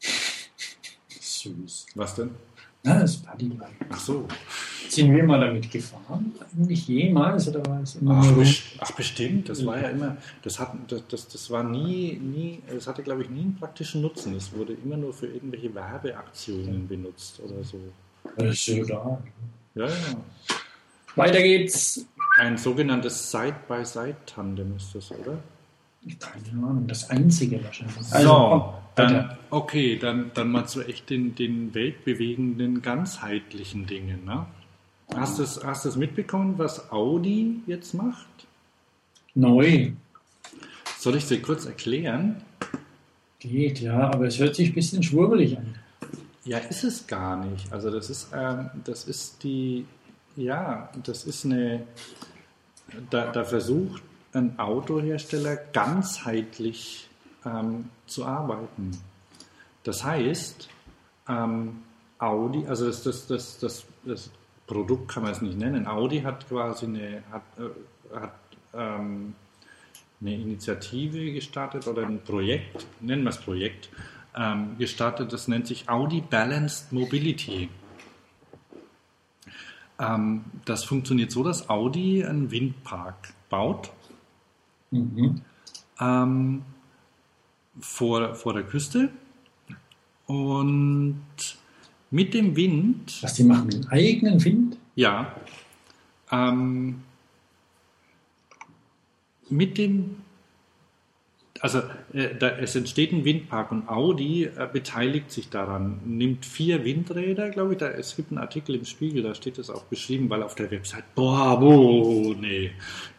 Süß. was denn? Na, das Bodybike. Ach so. Sind wir mal damit gefahren? Eigentlich jemals? Oder war es immer Ach, nur ach bestimmt, das war ja immer, das, hat, das, das, das war nie, nie, es hatte glaube ich nie einen praktischen Nutzen. Es wurde immer nur für irgendwelche Werbeaktionen benutzt oder so. Das ist ja. Ja. Weiter geht's. Ein sogenanntes Side-by-Side-Tandem ist das, oder? Keine Ahnung, das einzige wahrscheinlich. so, Also, dann, weiter. okay, dann, dann mal zu echt den, den weltbewegenden, ganzheitlichen Dingen. Ne? Hast du es hast du's mitbekommen, was Audi jetzt macht? Neu. Soll ich dir kurz erklären? Geht, ja, aber es hört sich ein bisschen schwurbelig an. Ja, ist es gar nicht. Also das ist, ähm, das ist die, ja, das ist eine, da, da versucht ein Autohersteller ganzheitlich ähm, zu arbeiten. Das heißt, ähm, Audi, also das, das, das, das, das Produkt kann man es nicht nennen. Audi hat quasi eine, hat, äh, hat ähm, eine Initiative gestartet oder ein Projekt, nennen wir es Projekt, ähm, gestartet, das nennt sich Audi Balanced Mobility. Ähm, das funktioniert so, dass Audi einen Windpark baut Mhm. ähm, vor, vor der Küste und mit dem Wind Was, die machen einen eigenen Wind? Ja. Ähm, mit dem, also äh, da, es entsteht ein Windpark und Audi äh, beteiligt sich daran, nimmt vier Windräder, glaube ich, da, es gibt einen Artikel im Spiegel, da steht das auch beschrieben, weil auf der Website, boah, boah, nee,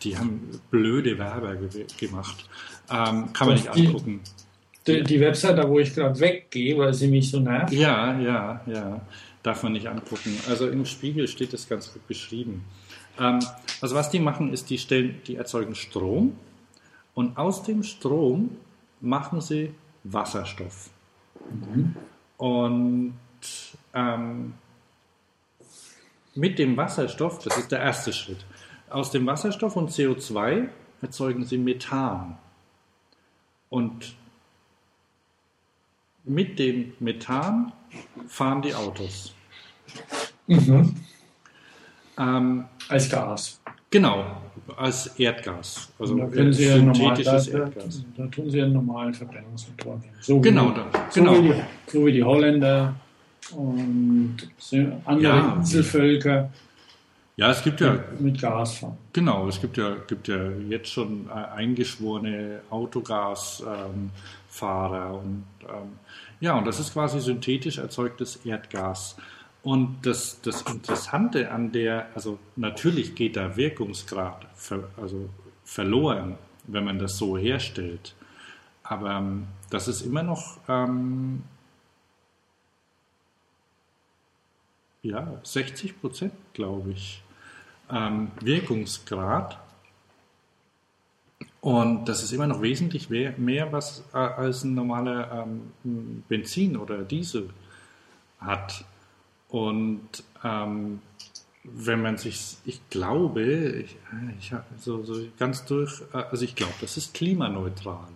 die haben blöde Werber ge gemacht. Ähm, kann man nicht angucken. Die, die Website, da wo ich gerade weggehe, weil sie mich so nervt. Ja, ja, ja. Darf man nicht angucken. Also im Spiegel steht das ganz gut beschrieben. Ähm, also was die machen, ist, die stellen, die erzeugen Strom und aus dem Strom machen sie Wasserstoff. Und ähm, mit dem Wasserstoff, das ist der erste Schritt, aus dem Wasserstoff und CO2 erzeugen sie Methan. Und mit dem Methan fahren die Autos. Mhm. Ähm, Als Gas. genau, als Erdgas. Also ja normal, da, synthetisches da, Erdgas. da tun sie einen normalen Verbrennungsmotor nehmen. So Genau, wie, da, so, genau. Wie die, so wie die Holländer und so andere Ja. Inselvölker Ja, es gibt ja, mit Gas fahren. genau, es gibt ja, gibt ja jetzt schon äh, eingeschworene Autogasfahrer ähm, Fahrer und ähm, ja, und das ist quasi synthetisch erzeugtes Erdgas. Und das, das Interessante an der, also natürlich geht da Wirkungsgrad ver, also verloren, wenn man das so herstellt. Aber ähm, das ist immer noch ähm, ja, 60 Prozent, glaube ich, ähm, Wirkungsgrad. Und das ist immer noch wesentlich mehr, was äh, als ein normaler ähm, Benzin oder Diesel hat. Und ähm, wenn man sich, ich glaube, ich, ich so, so ganz durch, äh, also ich glaube, das ist klimaneutral.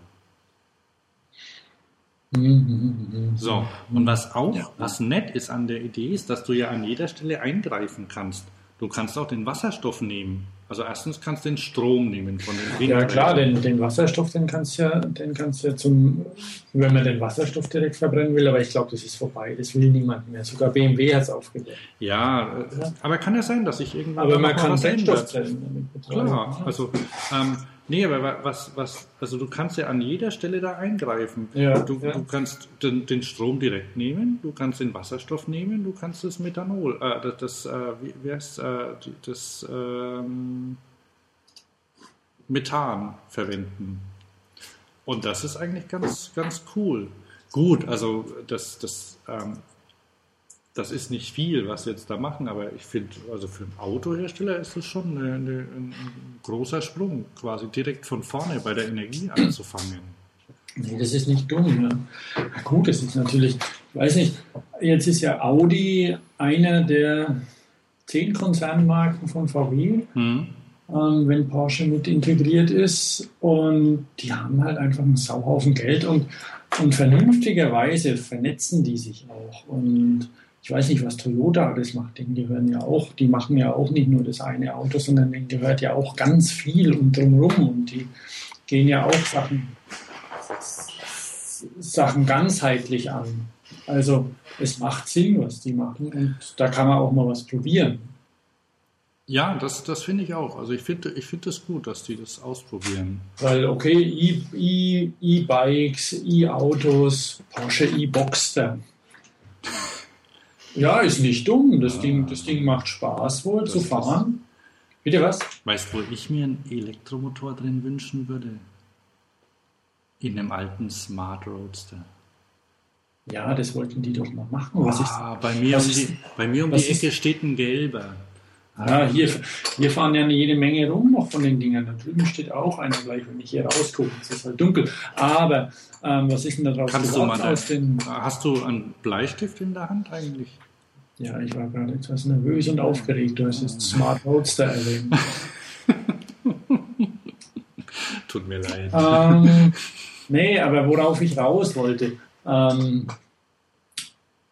So, und was auch, ja. was nett ist an der Idee, ist, dass du ja an jeder Stelle eingreifen kannst. Du kannst auch den Wasserstoff nehmen. Also erstens kannst du den Strom nehmen von den Windrädern. Ja klar, den, den Wasserstoff, den kannst du ja, den kannst du ja zum, wenn man den Wasserstoff direkt verbrennen will, aber ich glaube, das ist vorbei, das will niemand mehr. Sogar BMW hat es aufgebaut. Ja, ja, aber kann ja sein, dass ich irgendwann. Aber man kann Brennstoff trennen. Klar, also ähm, Nee, aber was, was, also du kannst ja an jeder Stelle da eingreifen. Ja, du, ja. du kannst den, den, Strom direkt nehmen, du kannst den Wasserstoff nehmen, du kannst das Methanol, äh, das, das äh, wie, wie heißt äh, das ähm, Methan verwenden. Und das ist eigentlich ganz, ganz cool. Gut, also das, das ähm, das ist nicht viel, was sie jetzt da machen, aber ich finde, also für einen Autohersteller ist das schon eine, eine, ein großer Sprung, quasi direkt von vorne bei der Energie anzufangen. Nee, das ist nicht dumm. Ne? Na gut, das ist natürlich, ich weiß nicht, jetzt ist ja Audi einer der zehn Konzernmarken von VW, mhm. ähm, wenn Porsche mit integriert ist. Und die haben halt einfach einen Sauhaufen Geld und, und vernünftigerweise vernetzen die sich auch. Und ich weiß nicht, was Toyota alles macht. Denen gehören ja auch, die machen ja auch nicht nur das eine Auto, sondern denen gehört ja auch ganz viel und drumherum. Und die gehen ja auch Sachen, Sachen ganzheitlich an. Also es macht Sinn, was die machen. Und da kann man auch mal was probieren. Ja, das, das finde ich auch. Also ich finde ich find das gut, dass die das ausprobieren. Weil, okay, E-Bikes, E-Autos, Porsche E-Boxster. Ja, ist nicht dumm. Das, ja. Ding, das Ding macht Spaß wohl das zu fahren. Bitte was? Weißt du, wo ich mir einen Elektromotor drin wünschen würde? In einem alten Smart Roadster. Ja, das wollten die doch mal machen. Was ah, ist, bei, mir um die, bei mir um die Ecke ist, steht ein gelber. Ah, hier, hier fahren ja jede Menge rum noch von den Dingern. Da drüben steht auch einer gleich, wenn ich hier rausgucke. Es ist halt dunkel. Aber ähm, was ist denn da drauf? Kannst du mal aus den, hast du einen Bleistift in der Hand eigentlich? Ja, ich war gerade etwas nervös und aufgeregt. Du hast jetzt Smart Roadster erwähnt. Tut mir leid. Ähm, nee, aber worauf ich raus wollte, ähm,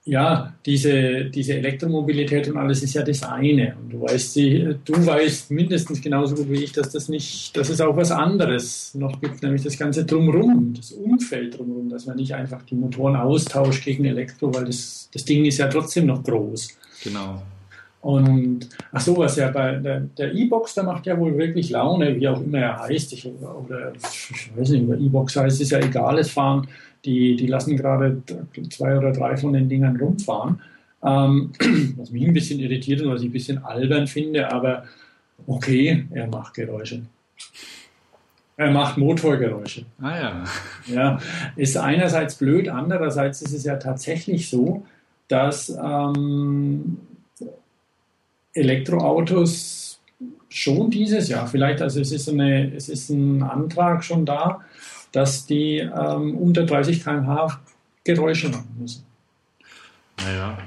ja, diese, diese Elektromobilität und alles ist ja das eine. Und du weißt, du weißt mindestens genauso gut wie ich, dass das nicht, dass es auch was anderes noch gibt, nämlich das ganze Drumherum, das Umfeld drumherum, dass man nicht einfach die Motoren austauscht gegen Elektro, weil das, das Ding ist ja trotzdem noch groß. Genau. Und ach so, was ja bei der E-Box, der macht ja wohl wirklich Laune, wie auch immer er heißt. Ich, oder ich weiß nicht, über E-Box heißt, ist ja egal, es fahren die, die lassen gerade zwei oder drei von den Dingern rumfahren. Ähm, was mich ein bisschen irritiert und was ich ein bisschen albern finde, aber okay, er macht Geräusche. Er macht Motorgeräusche. Ah ja. Ja, ist einerseits blöd, andererseits ist es ja tatsächlich so, dass ähm, Elektroautos schon dieses Jahr, vielleicht, also es ist, eine, es ist ein Antrag schon da, dass die ähm, unter 30 km/h Geräusche machen müssen. Naja,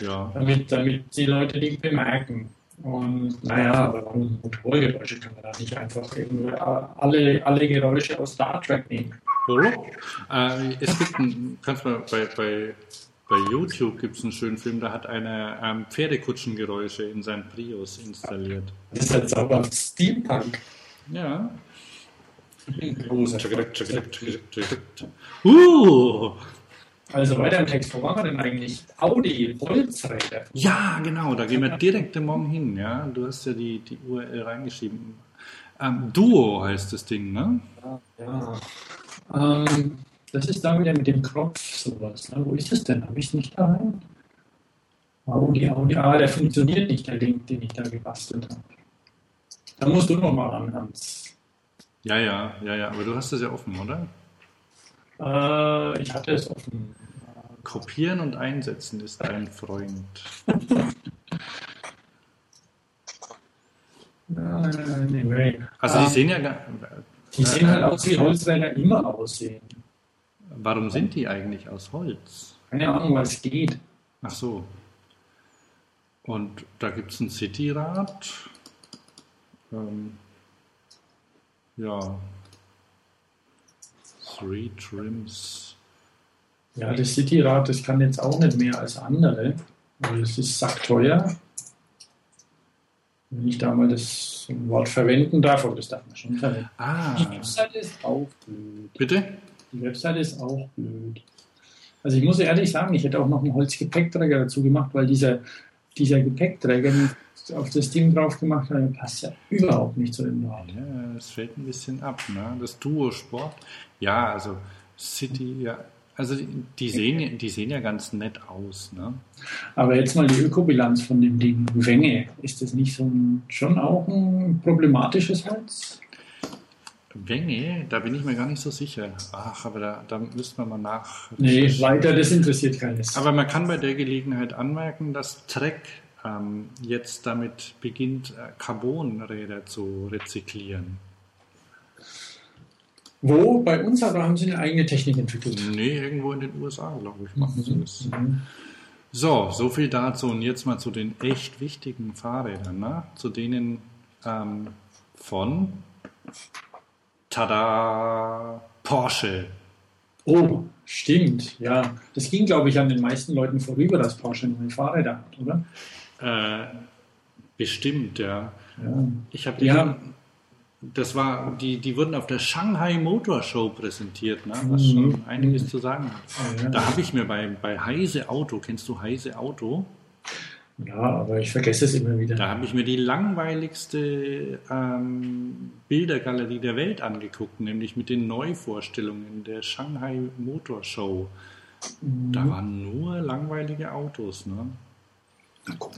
ja. Damit, damit die Leute die bemerken. Und naja, aber Motorgeräusche kann man da nicht einfach alle, alle Geräusche aus Star Trek nehmen. Oh. Äh, es gibt ein, kannst du bei, bei, bei YouTube gibt es einen schönen Film, da hat einer ähm, Pferdekutschengeräusche in sein Prius installiert. Das ist jetzt aber Steampunk. Ja, Uh. Also weiter im Text, wo waren wir denn eigentlich? Audi, Holzräder. Ja, genau, da gehen wir direkt morgen hin. Ja? Du hast ja die, die URL reingeschrieben. Ähm, Duo heißt das Ding, ne? Ja. ja. Ähm, das ist da wieder mit dem Knopf sowas. Ne? Wo ist es denn? Habe ich es nicht da rein? Audi, Audi, ah, der funktioniert nicht, der Link, den ich da gebastelt habe. Da musst du noch mal ran, Hans. Ja, ja, ja, ja, aber du hast es ja offen, oder? Äh, ich hatte es offen. Kopieren und einsetzen ist dein Freund. Anyway. Also die Ähm, sehen ja gar, Die sehen halt aus, wie Holzräder immer aussehen. Warum sind die eigentlich aus Holz? Keine Ahnung, was geht. Ach so. Und da gibt es ein Cityrad. Ähm, ja. Three Trims. Ja, das Cityrad, das kann jetzt auch nicht mehr als andere. Also es ist sackteuer. Wenn ich da mal das Wort verwenden darf, aber das darf man schon verwenden. Die Ah, Webseite ist auch blöd. bitte? Die Webseite ist auch blöd. Also ich muss ehrlich sagen, ich hätte auch noch einen Holzgepäckträger dazu gemacht, weil dieser, dieser Gepäckträger, auf das Ding drauf gemacht habe, passt ja überhaupt nicht zu dem Rad. Ja, es fällt ein bisschen ab, ne? Das Duo Sport. Ja, also City, ja. Also die, sehen, ja- die sehen ja ganz nett aus, ne? Aber jetzt mal die Ökobilanz von dem Ding. Wenge, ist das nicht so ein, schon auch ein problematisches Holz? Wenge, da bin ich mir gar nicht so sicher. Ach, aber da, da müsste man mal nach. Nee, weiter, das interessiert keines. Aber man kann bei der Gelegenheit anmerken, dass Trek ähm, jetzt damit beginnt, äh, Carbonräder zu rezyklieren. Wo? Bei uns aber haben sie eine eigene Technik entwickelt. Nee, irgendwo in den USA, glaube ich, machen sie Mhm. das. Mhm. So, so viel dazu. Und jetzt mal zu den echt wichtigen Fahrrädern, ne? zu denen ähm, von Tada Porsche. Oh, stimmt, ja. Das ging, glaube ich, an den meisten Leuten vorüber, dass Porsche neue Fahrräder hat, oder? Äh, bestimmt, ja. Ja. Ich habe Ja. Das war, die, die wurden auf der Shanghai Motor Show präsentiert, ne? was Mhm. schon einiges zu sagen hat. Ja. Da habe ich mir bei, bei Heise Auto, kennst du Heise Auto? ja, aber ich vergesse es immer wieder. Da habe ich mir die langweiligste ähm, Bildergalerie der Welt angeguckt, nämlich mit den Neuvorstellungen der Shanghai Motor Show. Da waren nur langweilige Autos. Ne?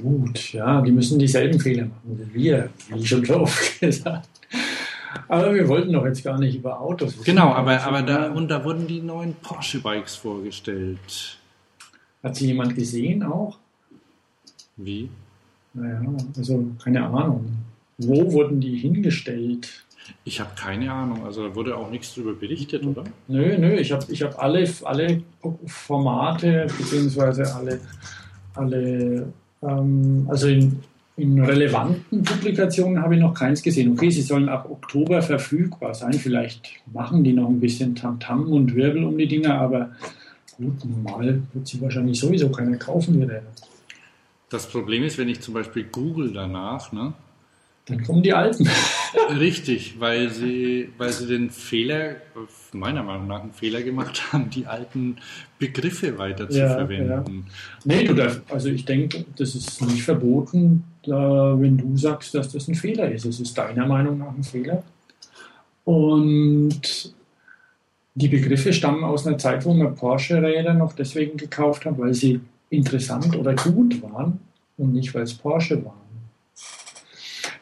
Gut, ja, die müssen dieselben Fehler machen wie wir, wie schon so oft gesagt. Aber wir wollten doch jetzt gar nicht über Autos. Genau, aber, aber da, und da wurden die neuen Porsche-Bikes vorgestellt. Hat sie jemand gesehen auch? Wie? Naja, also keine Ahnung. Wo wurden die hingestellt? Ich habe keine Ahnung, also da wurde auch nichts darüber berichtet, oder? Nö, nö, ich habe ich hab alle, alle Formate, beziehungsweise alle, alle ähm, also in, in relevanten Publikationen habe ich noch keins gesehen. Okay, sie sollen ab Oktober verfügbar sein. Vielleicht machen die noch ein bisschen Tamtam und Wirbel um die Dinger, aber gut, normal wird sie wahrscheinlich sowieso keiner kaufen. Wieder. Das Problem ist, wenn ich zum Beispiel google danach, ne? Dann kommen die Alten. Richtig, weil sie, weil sie den Fehler, meiner Meinung nach einen Fehler gemacht haben, die alten Begriffe weiter zu Ja, verwenden. Nee, du darfst, also ich denke, das ist nicht verboten, da, wenn du sagst, dass das ein Fehler ist. Es ist deiner Meinung nach ein Fehler. Und die Begriffe stammen aus einer Zeit, wo man Porsche-Räder noch deswegen gekauft hat, weil sie interessant oder gut waren und nicht, weil es Porsche waren.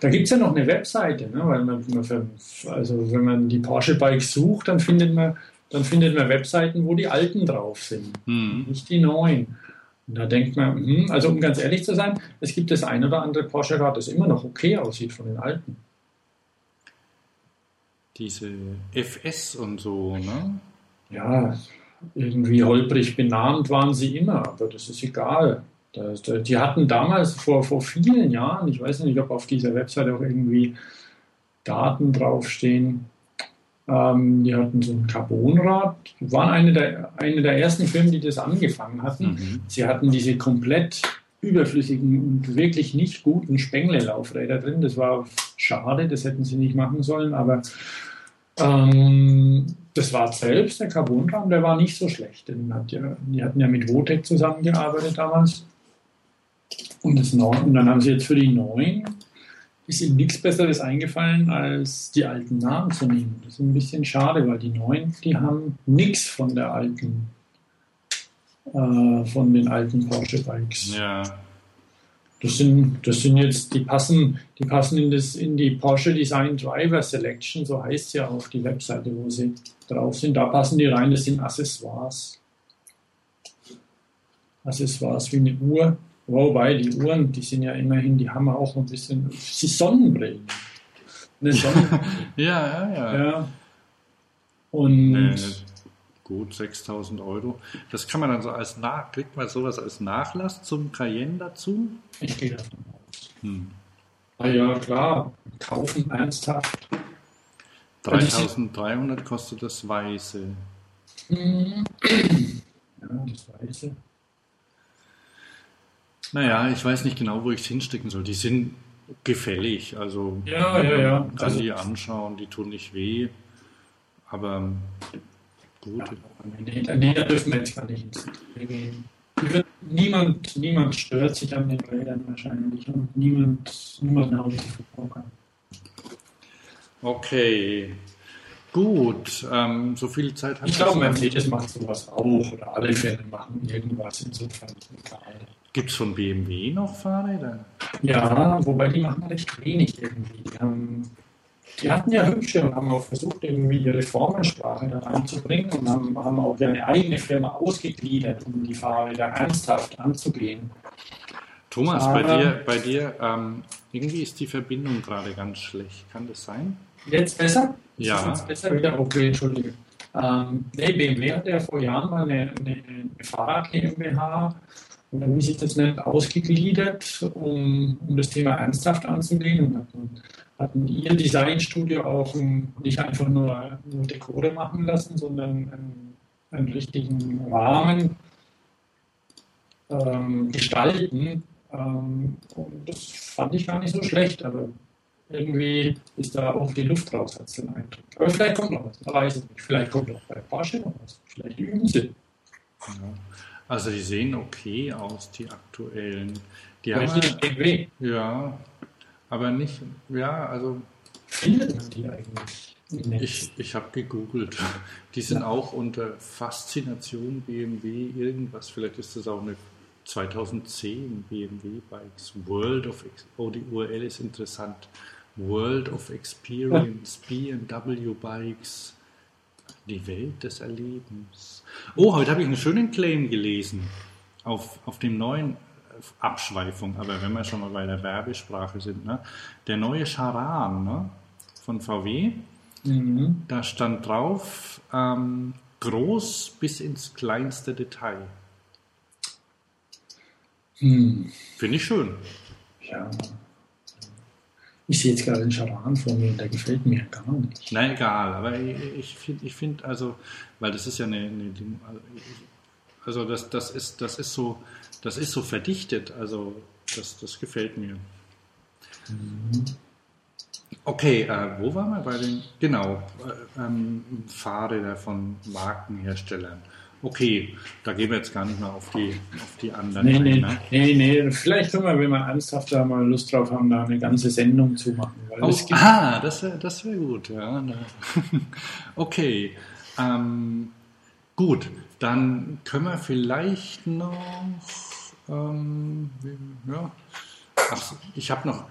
Da gibt es ja noch eine Webseite, ne? weil man, ver- also wenn man die Porsche-Bikes sucht, dann findet man dann findet man Webseiten, wo die alten drauf sind Hm. nicht die neuen. Und da denkt man, hm, also um ganz ehrlich zu sein, es gibt das ein oder andere Porsche-Rad, das immer noch okay aussieht von den alten. Diese FS und so, ne? Ja, irgendwie holprig benannt waren sie immer, aber das ist egal. Das, das, die hatten damals vor, vor vielen Jahren, ich weiß nicht, ob auf dieser Webseite auch irgendwie Daten draufstehen, ähm, die hatten so ein Carbonrad, Die waren eine der, eine der ersten Firmen, die das angefangen hatten. Mhm. Sie hatten diese komplett überflüssigen und wirklich nicht guten Spengler-Laufräder drin. Das war schade, das hätten sie nicht machen sollen, aber ähm, das war selbst, der Carbonrahmen, der war nicht so schlecht. Den hat ja, die hatten ja mit Votec zusammengearbeitet damals. Und, das Neu und dann haben sie jetzt für die neuen, ist ihnen nichts Besseres eingefallen, als die alten Namen zu nehmen. Das ist ein bisschen schade, weil die neuen, die haben nichts von der alten, äh, von den alten Porsche Bikes. Ja. Das sind, das sind jetzt, die passen, die passen in, das, in die Porsche Design Driver Selection, so heißt ja auf die Webseite, wo sie drauf sind. Da passen die rein, das sind Accessoires. Accessoires wie eine Uhr. Wobei, die Uhren, die sind ja immerhin, die haben auch ein bisschen, sie Sonnenbrillen. Eine Sonnenbrille. Ja, ja, ja. ja. Und Nee, gut, 6000 Euro. Das kann man dann so als Nach, kriegt man sowas als Nachlass zum Cayenne dazu? ich gehe davon aus. Hm. Ah ja, klar. Kaufen ernsthaft. 3300 kostet das Weiße. Mhm. Ja, das Weiße. Naja, ich weiß nicht genau, wo ich es hinstecken soll. Die sind gefällig, also Ja, ja, ja. kann Also- die anschauen, die tun nicht weh. Aber gut. Nee, nee, da dürfen wir jetzt gar nicht ins gehen. Niemand, niemand stört sich an den Rädern wahrscheinlich und niemand, niemand haut sich verbrauchen. Okay. Gut, ähm, so viel Zeit hat Ich glaube, Mercedes macht sowas auch oder alle Firmen machen irgendwas, insofern egal. Gibt es von BMW noch Fahrräder? Ja, wobei die machen recht wenig irgendwie. Die, haben, die hatten ja hübsche und haben auch versucht, irgendwie ihre Formensprache da reinzubringen und haben, haben auch ihre eigene Firma ausgegliedert, um die Fahrräder ernsthaft anzugehen. Thomas, bei dir, bei dir ähm, irgendwie ist die Verbindung gerade ganz schlecht. Kann das sein? Jetzt besser? Ja. Ist jetzt besser wieder? Okay, entschuldige. Ähm, nee, BMW hat ja vor Jahren mal eine, eine, eine Fahrrad GmbH, oder wie sich das nennt, ausgegliedert, um, um das Thema ernsthaft anzugehen. Und hatten, hatten ihr Designstudio auch ein, nicht einfach nur, nur Dekore machen lassen, sondern einen, einen richtigen Rahmen ähm, gestalten. Ähm, und das fand ich gar nicht so schlecht, aber irgendwie ist da auch die Luft raus, hat den Eindruck. Aber vielleicht kommt noch was, da weiß ich nicht. Vielleicht kommt auch bei Porsche noch was. Vielleicht üben sie. Ja. Also die sehen okay aus, die aktuellen. Die Vielleicht haben nicht BMW. ja, aber nicht, ja, also Findet man die eigentlich? ich, ich habe gegoogelt. Die sind auch unter Faszination BMW irgendwas. Vielleicht ist das auch eine 2010 BMW Bikes. World of, oh, die URL ist interessant. World of Experience, BMW Bikes. Die Welt des Erlebens. Oh, heute habe ich einen schönen Claim gelesen auf, auf dem neuen Abschweifung, aber wenn wir schon mal bei der Werbesprache sind, ne? der neue Charan ne? von VW, Mhm. da stand drauf, ähm, groß bis ins kleinste Detail. Hm. Finde ich schön. Ja. Ich sehe jetzt gerade den Charan vor mir und der gefällt mir gar nicht. Na egal, aber ich, ich finde, ich find also, weil das ist ja eine, eine also das, das ist, das ist so, das ist so verdichtet, also das, das gefällt mir. Okay, äh, wo waren wir bei den, genau, äh, ähm, Fahrräder von Markenherstellern. Okay, da gehen wir jetzt gar nicht mehr auf die, auf die anderen. Nee, nee, ne? nee, nee. Vielleicht können wir, wenn wir ernsthaft da mal Lust drauf haben, da eine ganze Sendung zu machen. Oh, ah, das wäre das wär gut. Ja. da- Okay, ähm, gut, dann können wir vielleicht noch, ähm, ja, ach, ich habe noch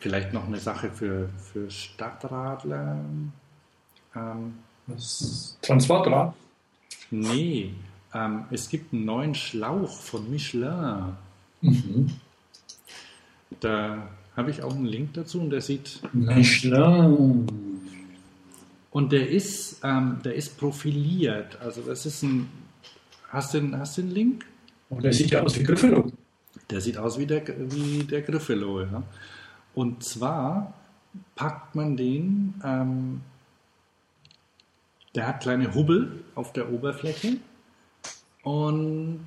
vielleicht noch eine Sache für, für Stadtradler. Ähm, das Transportrad. Nee, ähm, es gibt einen neuen Schlauch von Michelin. Mhm. Da habe ich auch einen Link dazu und der sieht Michelin. Und der ist, ähm, der ist profiliert. Also das ist ein. Hast du den, hast du den Link? Und Oh, der sieht ja aus wie Griffelo. Der sieht aus wie der, wie der Griffelo, ja. Und zwar packt man den, ähm, der hat kleine Hubbel auf der Oberfläche und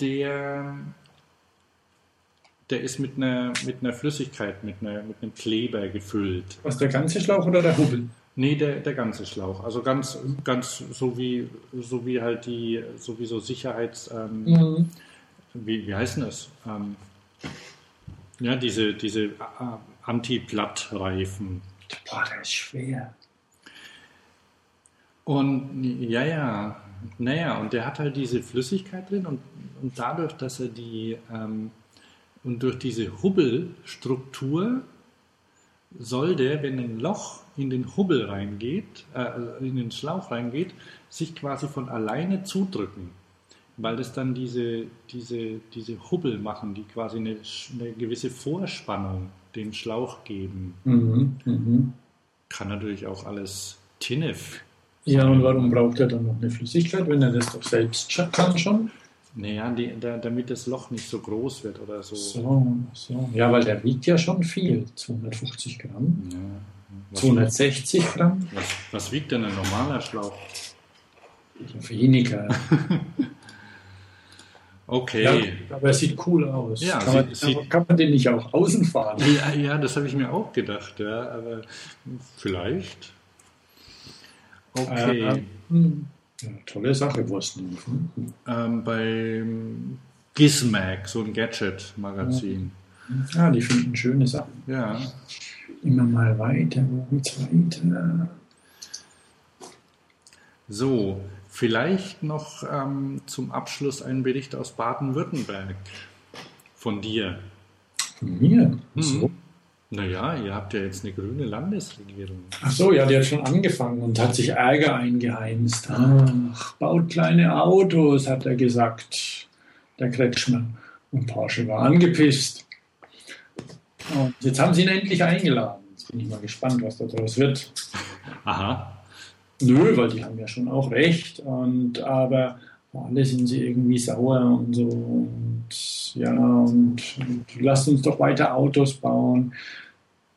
der, der ist mit einer, mit einer Flüssigkeit, mit, einer, mit einem Kleber gefüllt. Was, der ganze Schlauch oder der Hubbel? Nee, der, der ganze Schlauch. Also ganz, ganz so wie, so wie halt die, so wie so Sicherheits, ähm, Mhm. wie, wie heißen das? Ähm, ja, diese, diese äh, Anti-Platt-Reifen. Boah, der ist schwer. Und ja, ja, naja, und der hat halt diese Flüssigkeit drin und, und dadurch, dass er die, ähm, Und durch diese Hubbelstruktur soll der, wenn ein Loch in den Hubbel reingeht, äh, in den Schlauch reingeht, sich quasi von alleine zudrücken. Weil das dann diese, diese, diese Hubbel machen, die quasi eine, eine gewisse Vorspannung dem Schlauch geben. Mhm, mhm. Kann natürlich auch alles Tinnef. Ja, und warum braucht er dann noch eine Flüssigkeit, wenn er das doch selbst kann schon? Naja, die, da, damit das Loch nicht so groß wird oder so. So, so. Ja, weil der wiegt ja schon viel. 250 Gramm. Ja. Was, 260 Gramm. was, was wiegt denn ein normaler Schlauch? Weniger. Okay. Ja, aber er sieht cool aus. Ja, kann, man, sieht- kann man den nicht auch außen fahren? Ja, ja, das habe ich mir auch gedacht, ja, aber vielleicht. Okay. Äh, hm. tolle Sache, Wursten. Hm. Ähm, beim Gizmag, so ein Gadget-Magazin. Ja, die finden schöne Sachen. Ja. Immer mal weiter, wo geht's weiter? So, vielleicht noch ähm, zum Abschluss ein Bericht aus Baden-Württemberg von dir. Von mir? Mhm. So. Naja, ihr habt ja jetzt eine grüne Landesregierung. Ach so, ja, die hat schon angefangen und hat sich Ärger eingeheimst. Ach, baut kleine Autos, hat er gesagt, der Kretschmer. Und Porsche war angepisst. Und jetzt haben sie ihn endlich eingeladen. Jetzt bin ich mal gespannt, was daraus wird. Aha. Nö, weil die haben ja schon auch recht. Und aber alle sind sie irgendwie sauer und so. Und ja, und, und lasst uns doch weiter Autos bauen.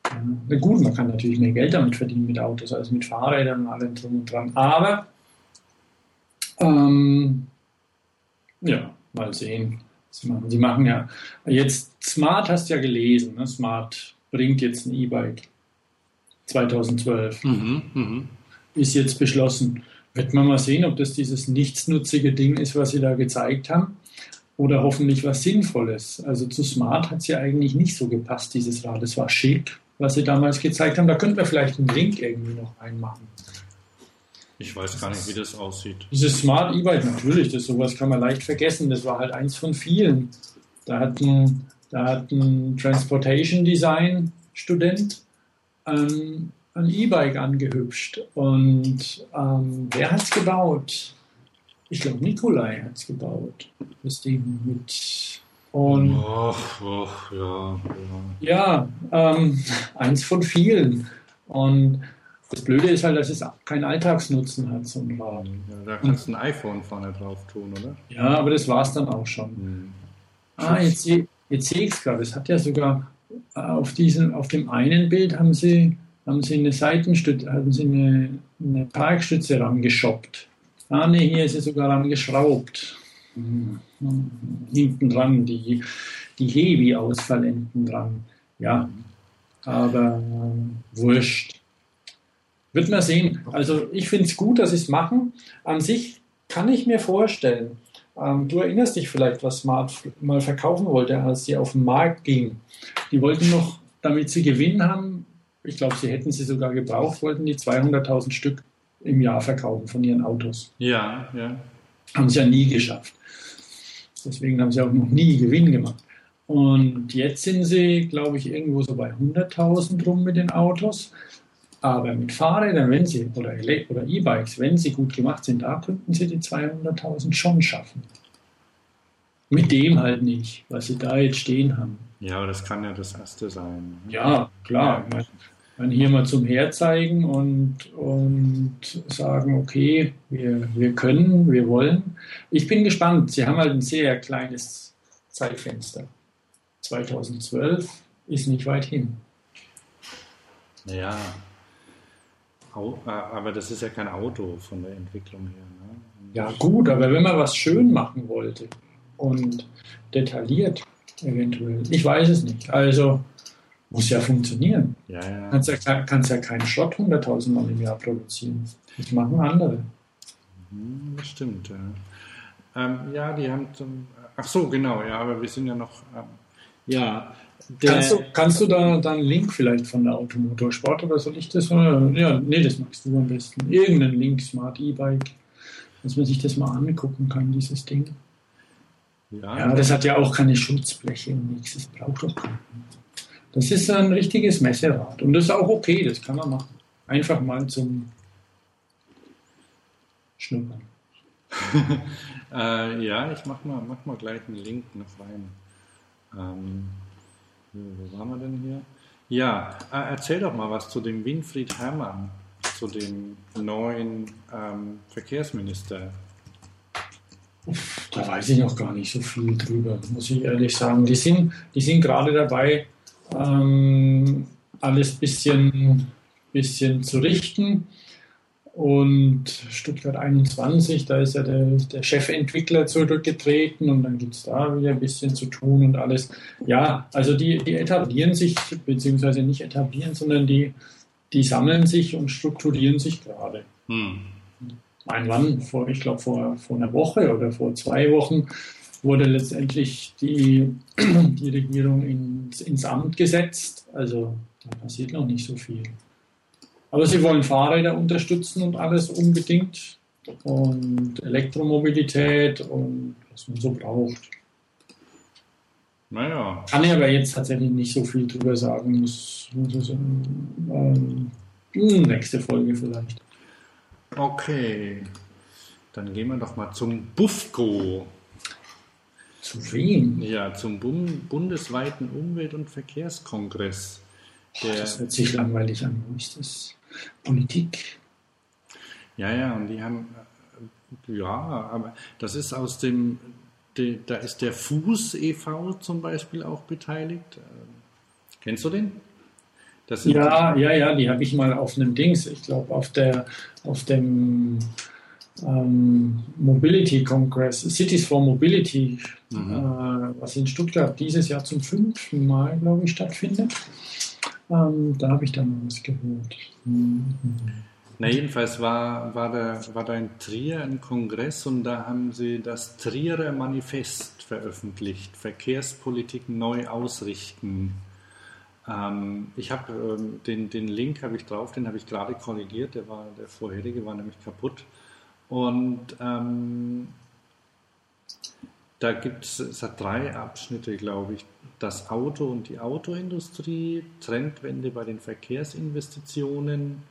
Ja, na gut, man kann natürlich mehr Geld damit verdienen mit Autos als mit Fahrrädern und allem drum und dran. Aber ähm, ja, mal sehen. Sie machen, sie machen ja jetzt Smart hast du ja gelesen. Ne? Smart bringt jetzt ein E-Bike 2012 Mhm, mhm. ist jetzt beschlossen. Wird man mal sehen, ob das dieses nichtsnutzige Ding ist, was sie da gezeigt haben, oder hoffentlich was Sinnvolles. Also zu Smart hat es ja eigentlich nicht so gepasst, dieses Rad. Es war schick, was sie damals gezeigt haben. Da könnten wir vielleicht einen Link irgendwie noch reinmachen. Ich weiß gar nicht, wie das aussieht. Dieses Smart E-Bike, natürlich, das sowas kann man leicht vergessen. Das war halt eins von vielen. Da hat ein, da hat ein Transportation Design Student ähm, ein E-Bike angehübscht. Und ähm, wer hat's gebaut? Ich glaube, Nikolai hat's gebaut. Das Ding mit. Und Och, och, ja, ja. ja, ähm, eins von vielen. Und das Blöde ist halt, dass es keinen Alltagsnutzen hat, so ein ja. Da kannst du ein iPhone vorne drauf tun, oder? Ja, aber das war's dann auch schon. Hm. Ah, jetzt, jetzt sehe ich es gerade. Es hat ja sogar äh, auf, diesem, auf dem einen Bild haben sie, haben sie eine Seitenstütze, haben sie eine, eine Parkstütze rangeschoppt. Ah, ne, hier ist sie sogar rangeschraubt. Hm, hm, Hinten dran, die, die Hebi-Ausfall dran. Ja, aber äh, wurscht. Wird man sehen. Also ich finde es gut, dass sie es machen. An sich kann ich mir vorstellen, ähm, du erinnerst dich vielleicht, was Smart mal verkaufen wollte, als sie auf den Markt ging. Die wollten noch, damit sie Gewinn haben, ich glaube, sie hätten sie sogar gebraucht, wollten die 200.000 Stück im Jahr verkaufen von ihren Autos. Ja, ja. Haben sie ja nie geschafft. Deswegen haben sie auch noch nie Gewinn gemacht. Und jetzt sind sie, glaube ich, irgendwo so bei 100.000 rum mit den Autos. Aber mit Fahrrädern, wenn sie, oder E-Bikes, wenn sie gut gemacht sind, da könnten sie die 200.000 schon schaffen. Mit dem halt nicht, was sie da jetzt stehen haben. Ja, aber das kann ja das erste sein. Ja, klar. Man, man hier mal zum Herzeigen und, und sagen, okay, wir, wir können, wir wollen. Ich bin gespannt. Sie haben halt ein sehr kleines Zeitfenster. 2012 ist nicht weit hin. Ja. Äh, Aber das ist ja kein Auto von der Entwicklung her. Ne? Ja, gut, aber wenn man was schön machen wollte und detailliert eventuell, ich weiß es nicht. Also muss ja funktionieren. Ja, ja. Kannst ja, kannst ja keinen Schrott 100.000 Mal im Jahr produzieren. Das machen andere. Hm, Das stimmt, ja. Ähm, ja, die haben zum. Ach so, genau, ja, aber wir sind ja noch. Ähm, ja, der, Kannst du, kannst du da, da einen Link vielleicht von der Automotorsport oder soll ich das? Oder? Ja, nee, das magst du am besten. Irgendeinen Link, Smart E-Bike, dass man sich das mal angucken kann, dieses Ding. Ja, ja das hat ja auch keine Schutzbleche und nichts. Das braucht doch keiner. Das ist ein richtiges Messerad. Und das ist auch okay, das kann man machen. Einfach mal zum Schnuppern. äh, ja, ich mach mal, mach mal gleich einen Link noch rein. Ähm, wo waren wir denn hier? Ja, äh, erzähl doch mal was zu dem Winfried Herrmann, zu dem neuen ähm, Verkehrsminister. Da weiß ich noch gar nicht so viel drüber, muss ich ehrlich sagen. Die sind, die sind gerade dabei, ähm, alles ein bisschen, bisschen zu richten. Und Stuttgart 21, da ist ja der, der Chefentwickler zurückgetreten und dann gibt es da wieder ein bisschen zu tun und alles. Ja, also die, die etablieren sich, beziehungsweise nicht etablieren, sondern die, die sammeln sich und strukturieren sich gerade. Hm. Ein wann? Vor, ich glaube, vor, vor einer Woche oder vor zwei Wochen wurde letztendlich die, die Regierung ins, ins Amt gesetzt. Also da passiert noch nicht so viel. Aber sie wollen Fahrräder unterstützen und alles unbedingt. Und Elektromobilität und was man so braucht. Naja. Kann ich aber jetzt tatsächlich nicht so viel drüber sagen. Das muss ähm, nächste Folge vielleicht. Okay. Dann gehen wir doch mal zum BUFCO. Zu wem? Ja, zum bundesweiten Umwelt- und Verkehrskongress. Der, das hört sich langweilig an. Wo ist das? Politik. Ja, ja, und die haben, ja, aber das ist aus dem, de, da ist der Fuß e.V. zum Beispiel auch beteiligt. Kennst du den? ja, ja, ja, die habe ich mal auf einem Dings, ich glaube auf der, auf dem ähm, Mobility Congress, Cities for Mobility, mhm. äh, was in Stuttgart dieses Jahr zum fünften Mal, glaube ich, stattfindet. Ähm, da habe ich dann was gehört. Mhm. Na, jedenfalls war, war, da, war da in Trier ein Kongress und da haben sie das Trierer Manifest veröffentlicht, Verkehrspolitik neu ausrichten. Ähm, ich habe ähm, den, den Link habe ich drauf, den habe ich gerade korrigiert, der war der vorherige war nämlich kaputt. Und ähm, da gibt es, es hat drei Abschnitte, glaube ich. Das Auto und die Autoindustrie, Trendwende bei den Verkehrsinvestitionen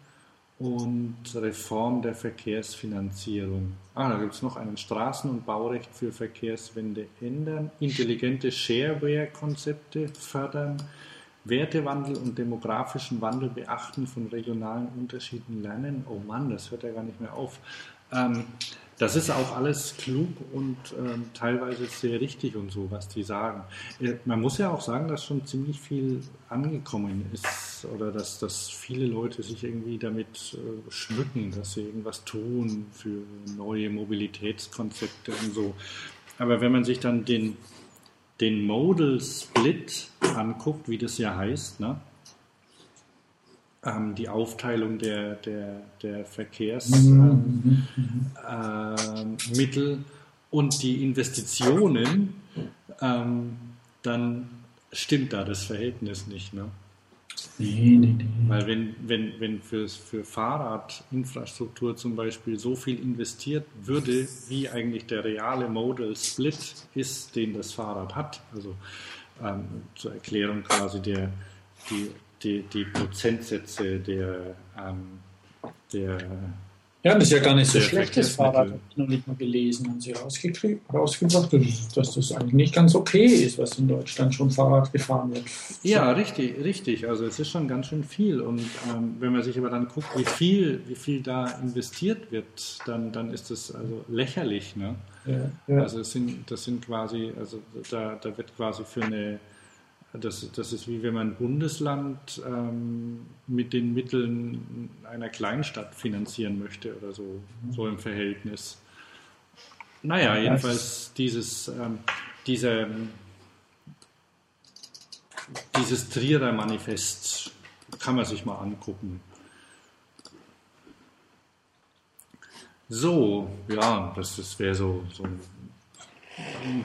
und Reform der Verkehrsfinanzierung. Ah, da gibt es noch einen Straßen- und Baurecht für Verkehrswende ändern, intelligente Shareware-Konzepte fördern, Wertewandel und demografischen Wandel beachten, von regionalen Unterschieden lernen. Oh Mann, das hört ja gar nicht mehr auf. Ähm, das ist auch alles klug und ähm, teilweise sehr richtig und so, was die sagen. Äh, man muss ja auch sagen, dass schon ziemlich viel angekommen ist oder dass, dass viele Leute sich irgendwie damit äh, schmücken, dass sie irgendwas tun für neue Mobilitätskonzepte und so. Aber wenn man sich dann den, den Modal Split anguckt, wie das ja heißt, ne? Ähm, die Aufteilung der, der, der Verkehrsmittel mhm. ähm, und die Investitionen, ähm, dann stimmt da das Verhältnis nicht. Ne? Nee, nee, nee. Weil wenn, wenn, wenn für, für Fahrradinfrastruktur zum Beispiel so viel investiert würde, wie eigentlich der reale Modal Split ist, den das Fahrrad hat, also ähm, zur Erklärung quasi der, die die, die Prozentsätze der, ähm, der ja, das ist ja gar nicht so schlecht, das Fahrrad. Habe ich noch nicht mal gelesen. Haben Sie rausgebracht, dass das eigentlich nicht ganz okay ist, was in Deutschland schon Fahrrad gefahren wird. Ja, richtig, richtig. Also es ist schon ganz schön viel. Und ähm, wenn man sich aber dann guckt, wie viel, wie viel da investiert wird, dann, dann ist das also lächerlich. Ne? Ja, ja. Also es sind, das sind quasi, also da, da wird quasi für eine das, das ist wie wenn man ein Bundesland ähm, mit den Mitteln einer Kleinstadt finanzieren möchte oder so, so im Verhältnis. Naja, jedenfalls dieses, ähm, diese, dieses Trierer Manifest kann man sich mal angucken. So, ja, das, das wäre so, so ein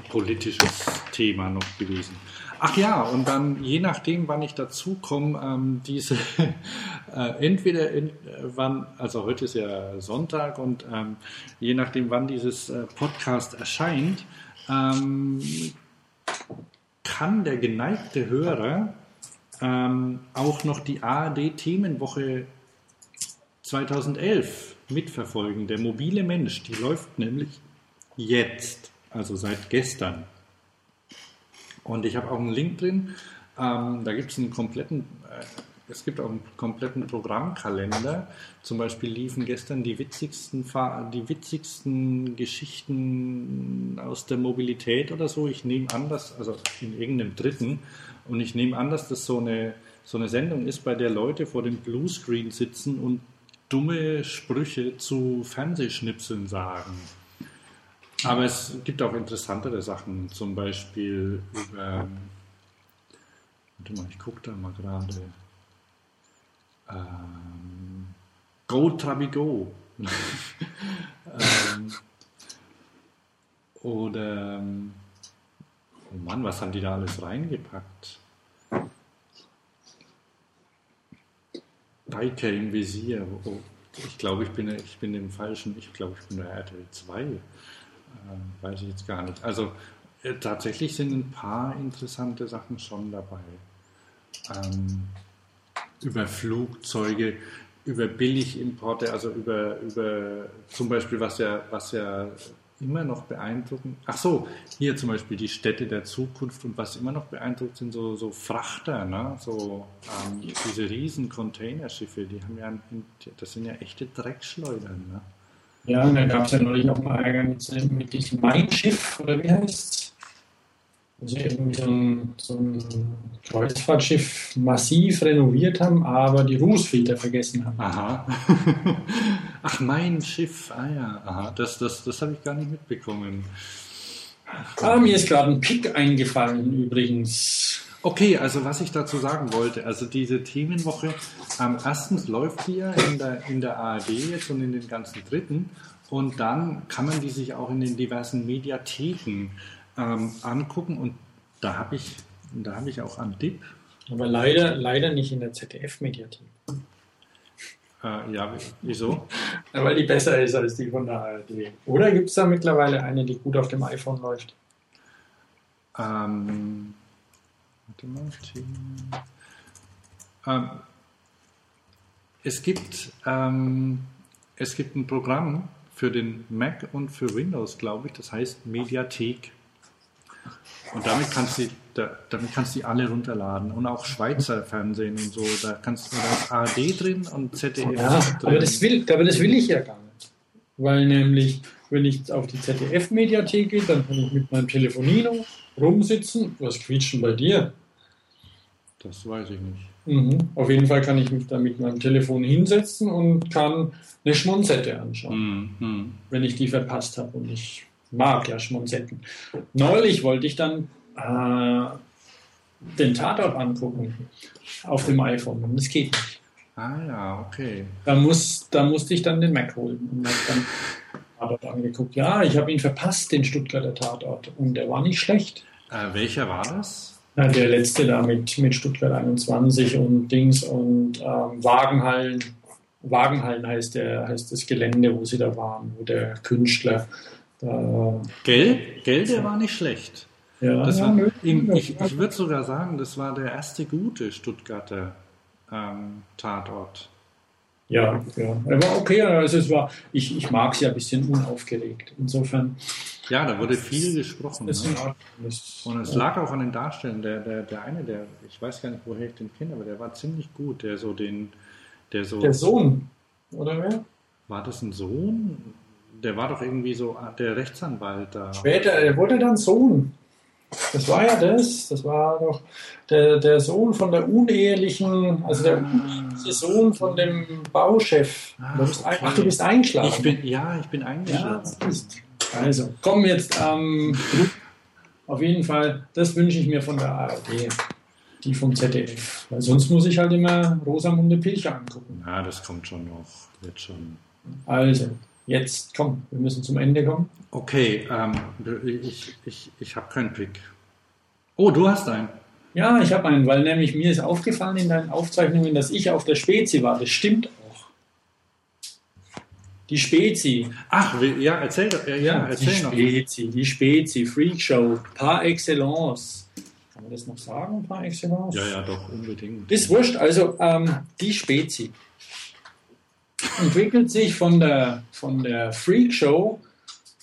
politisches Thema noch gewesen. Ach ja, und dann je nachdem, wann ich dazu komme, ähm, diese äh, entweder in, äh, wann, also heute ist ja Sonntag und ähm, je nachdem, wann dieses äh, Podcast erscheint, ähm, kann der geneigte Hörer ähm, auch noch die ARD-Themenwoche 2011 mitverfolgen. Der mobile Mensch, die läuft nämlich jetzt, also seit gestern. Und ich habe auch einen Link drin. Ähm, da gibt es einen kompletten, äh, es gibt auch einen kompletten Programmkalender. Zum Beispiel liefen gestern die witzigsten, die witzigsten Geschichten aus der Mobilität oder so. Ich nehme an, dass, also in irgendeinem dritten, und ich nehme an, dass das so eine, so eine Sendung ist, bei der Leute vor dem Bluescreen sitzen und dumme Sprüche zu Fernsehschnipseln sagen. Aber es gibt auch interessantere Sachen, zum Beispiel über. Warte mal, ich gucke da mal gerade. Ähm, go Trabi Go. ähm, oder. Ähm, oh Mann, was haben die da alles reingepackt? Biker im Visier. Oh, ich glaube, ich bin, ich bin im falschen, ich glaube, ich bin der RTL 2. Äh, weiß ich jetzt gar nicht. Also äh, tatsächlich sind ein paar interessante Sachen schon dabei. Ähm, über Flugzeuge, über Billigimporte, also über, über zum Beispiel, was ja, was ja immer noch beeindruckend. Ach so, hier zum Beispiel die Städte der Zukunft und was immer noch beeindruckt sind so, so Frachter, ne? so ähm, diese riesen Containerschiffe, die haben ja, das sind ja echte Dreckschleudern. Ne? Ja, und da gab es ja neulich noch mal mit diesem Mein Schiff, oder wie heißt es? Also irgendwie so ein, so ein Kreuzfahrtschiff massiv renoviert haben, aber die Rußfilter vergessen haben. Aha. Ach, mein Schiff. Ah ja, aha. Das, das, das habe ich gar nicht mitbekommen. Ah, mir ist gerade ein Pick eingefallen übrigens. Okay, also was ich dazu sagen wollte, also diese Themenwoche, ähm, erstens läuft die ja in der, in der ARD jetzt und in den ganzen Dritten und dann kann man die sich auch in den diversen Mediatheken ähm, angucken und da habe ich, da habe ich auch am DIP. Aber leider, leider nicht in der ZDF-Mediathek. Äh, ja, wieso? Weil die besser ist als die von der ARD. Oder gibt es da mittlerweile eine, die gut auf dem iPhone läuft? Ähm. Ähm, es gibt, ähm, es gibt ein Programm für den Mac und für Windows, glaube ich, das heißt Mediathek. Und damit kannst du, da, damit kannst du die alle runterladen. Und auch Schweizer Fernsehen und so. Da kannst du da ist ARD drin und ZDF ja, drin. Aber das, will, aber das will ich ja gar nicht. Weil nämlich, wenn ich auf die ZDF-Mediathek gehe, dann kann ich mit meinem Telefonino rumsitzen. Was quietscht denn bei dir? Das weiß ich nicht. Mhm. Auf jeden Fall kann ich mich da mit meinem Telefon hinsetzen und kann eine Schmonzette anschauen, mhm. wenn ich die verpasst habe und ich mag ja Schmonzetten. Neulich wollte ich dann äh, den Tatort angucken auf dem iPhone und das geht nicht. Ah ja, okay. Da, muss, da musste ich dann den Mac holen und dann Tatort angeguckt. Ja, ich habe ihn verpasst, den Stuttgarter Tatort und der war nicht schlecht. Äh, welcher war das? Ja, der letzte da mit, mit Stuttgart 21 und Dings und ähm, Wagenhallen. Wagenhallen heißt, der, heißt das Gelände, wo sie da waren, wo der Künstler da, Gell? Gell, der war nicht schlecht. Ja, das ja, war, im, ich, ich würde sogar sagen, das war der erste gute Stuttgarter ähm, Tatort. Ja, ja. Er war okay, also es war, ich, ich mag es ja ein bisschen unaufgeregt. Insofern. Ja, da wurde viel gesprochen. Ne? Und es lag auch an den Darstellern. Der, der, der eine, der, ich weiß gar nicht, woher ich den kenne, aber der war ziemlich gut. Der so den, der so. Der Sohn, oder wer? War das ein Sohn? der war doch irgendwie so der Rechtsanwalt da. Später, er wurde dann Sohn. Das war ja das. Das war doch der, der Sohn von der unehelichen, also der uneheliche Sohn von dem Bauchef. Ah, du bist, okay. Ach, du bist eingeschlafen. Ich bin, ja, ich bin eingeschlafen. Ja, also, komm jetzt ähm, auf jeden Fall, das wünsche ich mir von der ARD. Die vom ZDF. Weil sonst muss ich halt immer Rosamunde Pilcher angucken. Ja, das kommt schon noch. Wird schon. Also, Jetzt, komm, wir müssen zum Ende kommen. Okay, ähm, ich, ich, ich habe keinen Pick. Oh, du hast einen. Ja, ich habe einen, weil nämlich mir ist aufgefallen in deinen Aufzeichnungen, dass ich auf der Spezi war. Das stimmt auch. Die Spezi. Ach, ja, erzähl, doch- ja, ja, erzähl die noch. Spezi, die Spezi, Freakshow, par excellence. Kann man das noch sagen, par excellence? Ja, ja, doch, unbedingt. Ist wurscht, also ähm, die Spezi entwickelt sich von der, von der Freakshow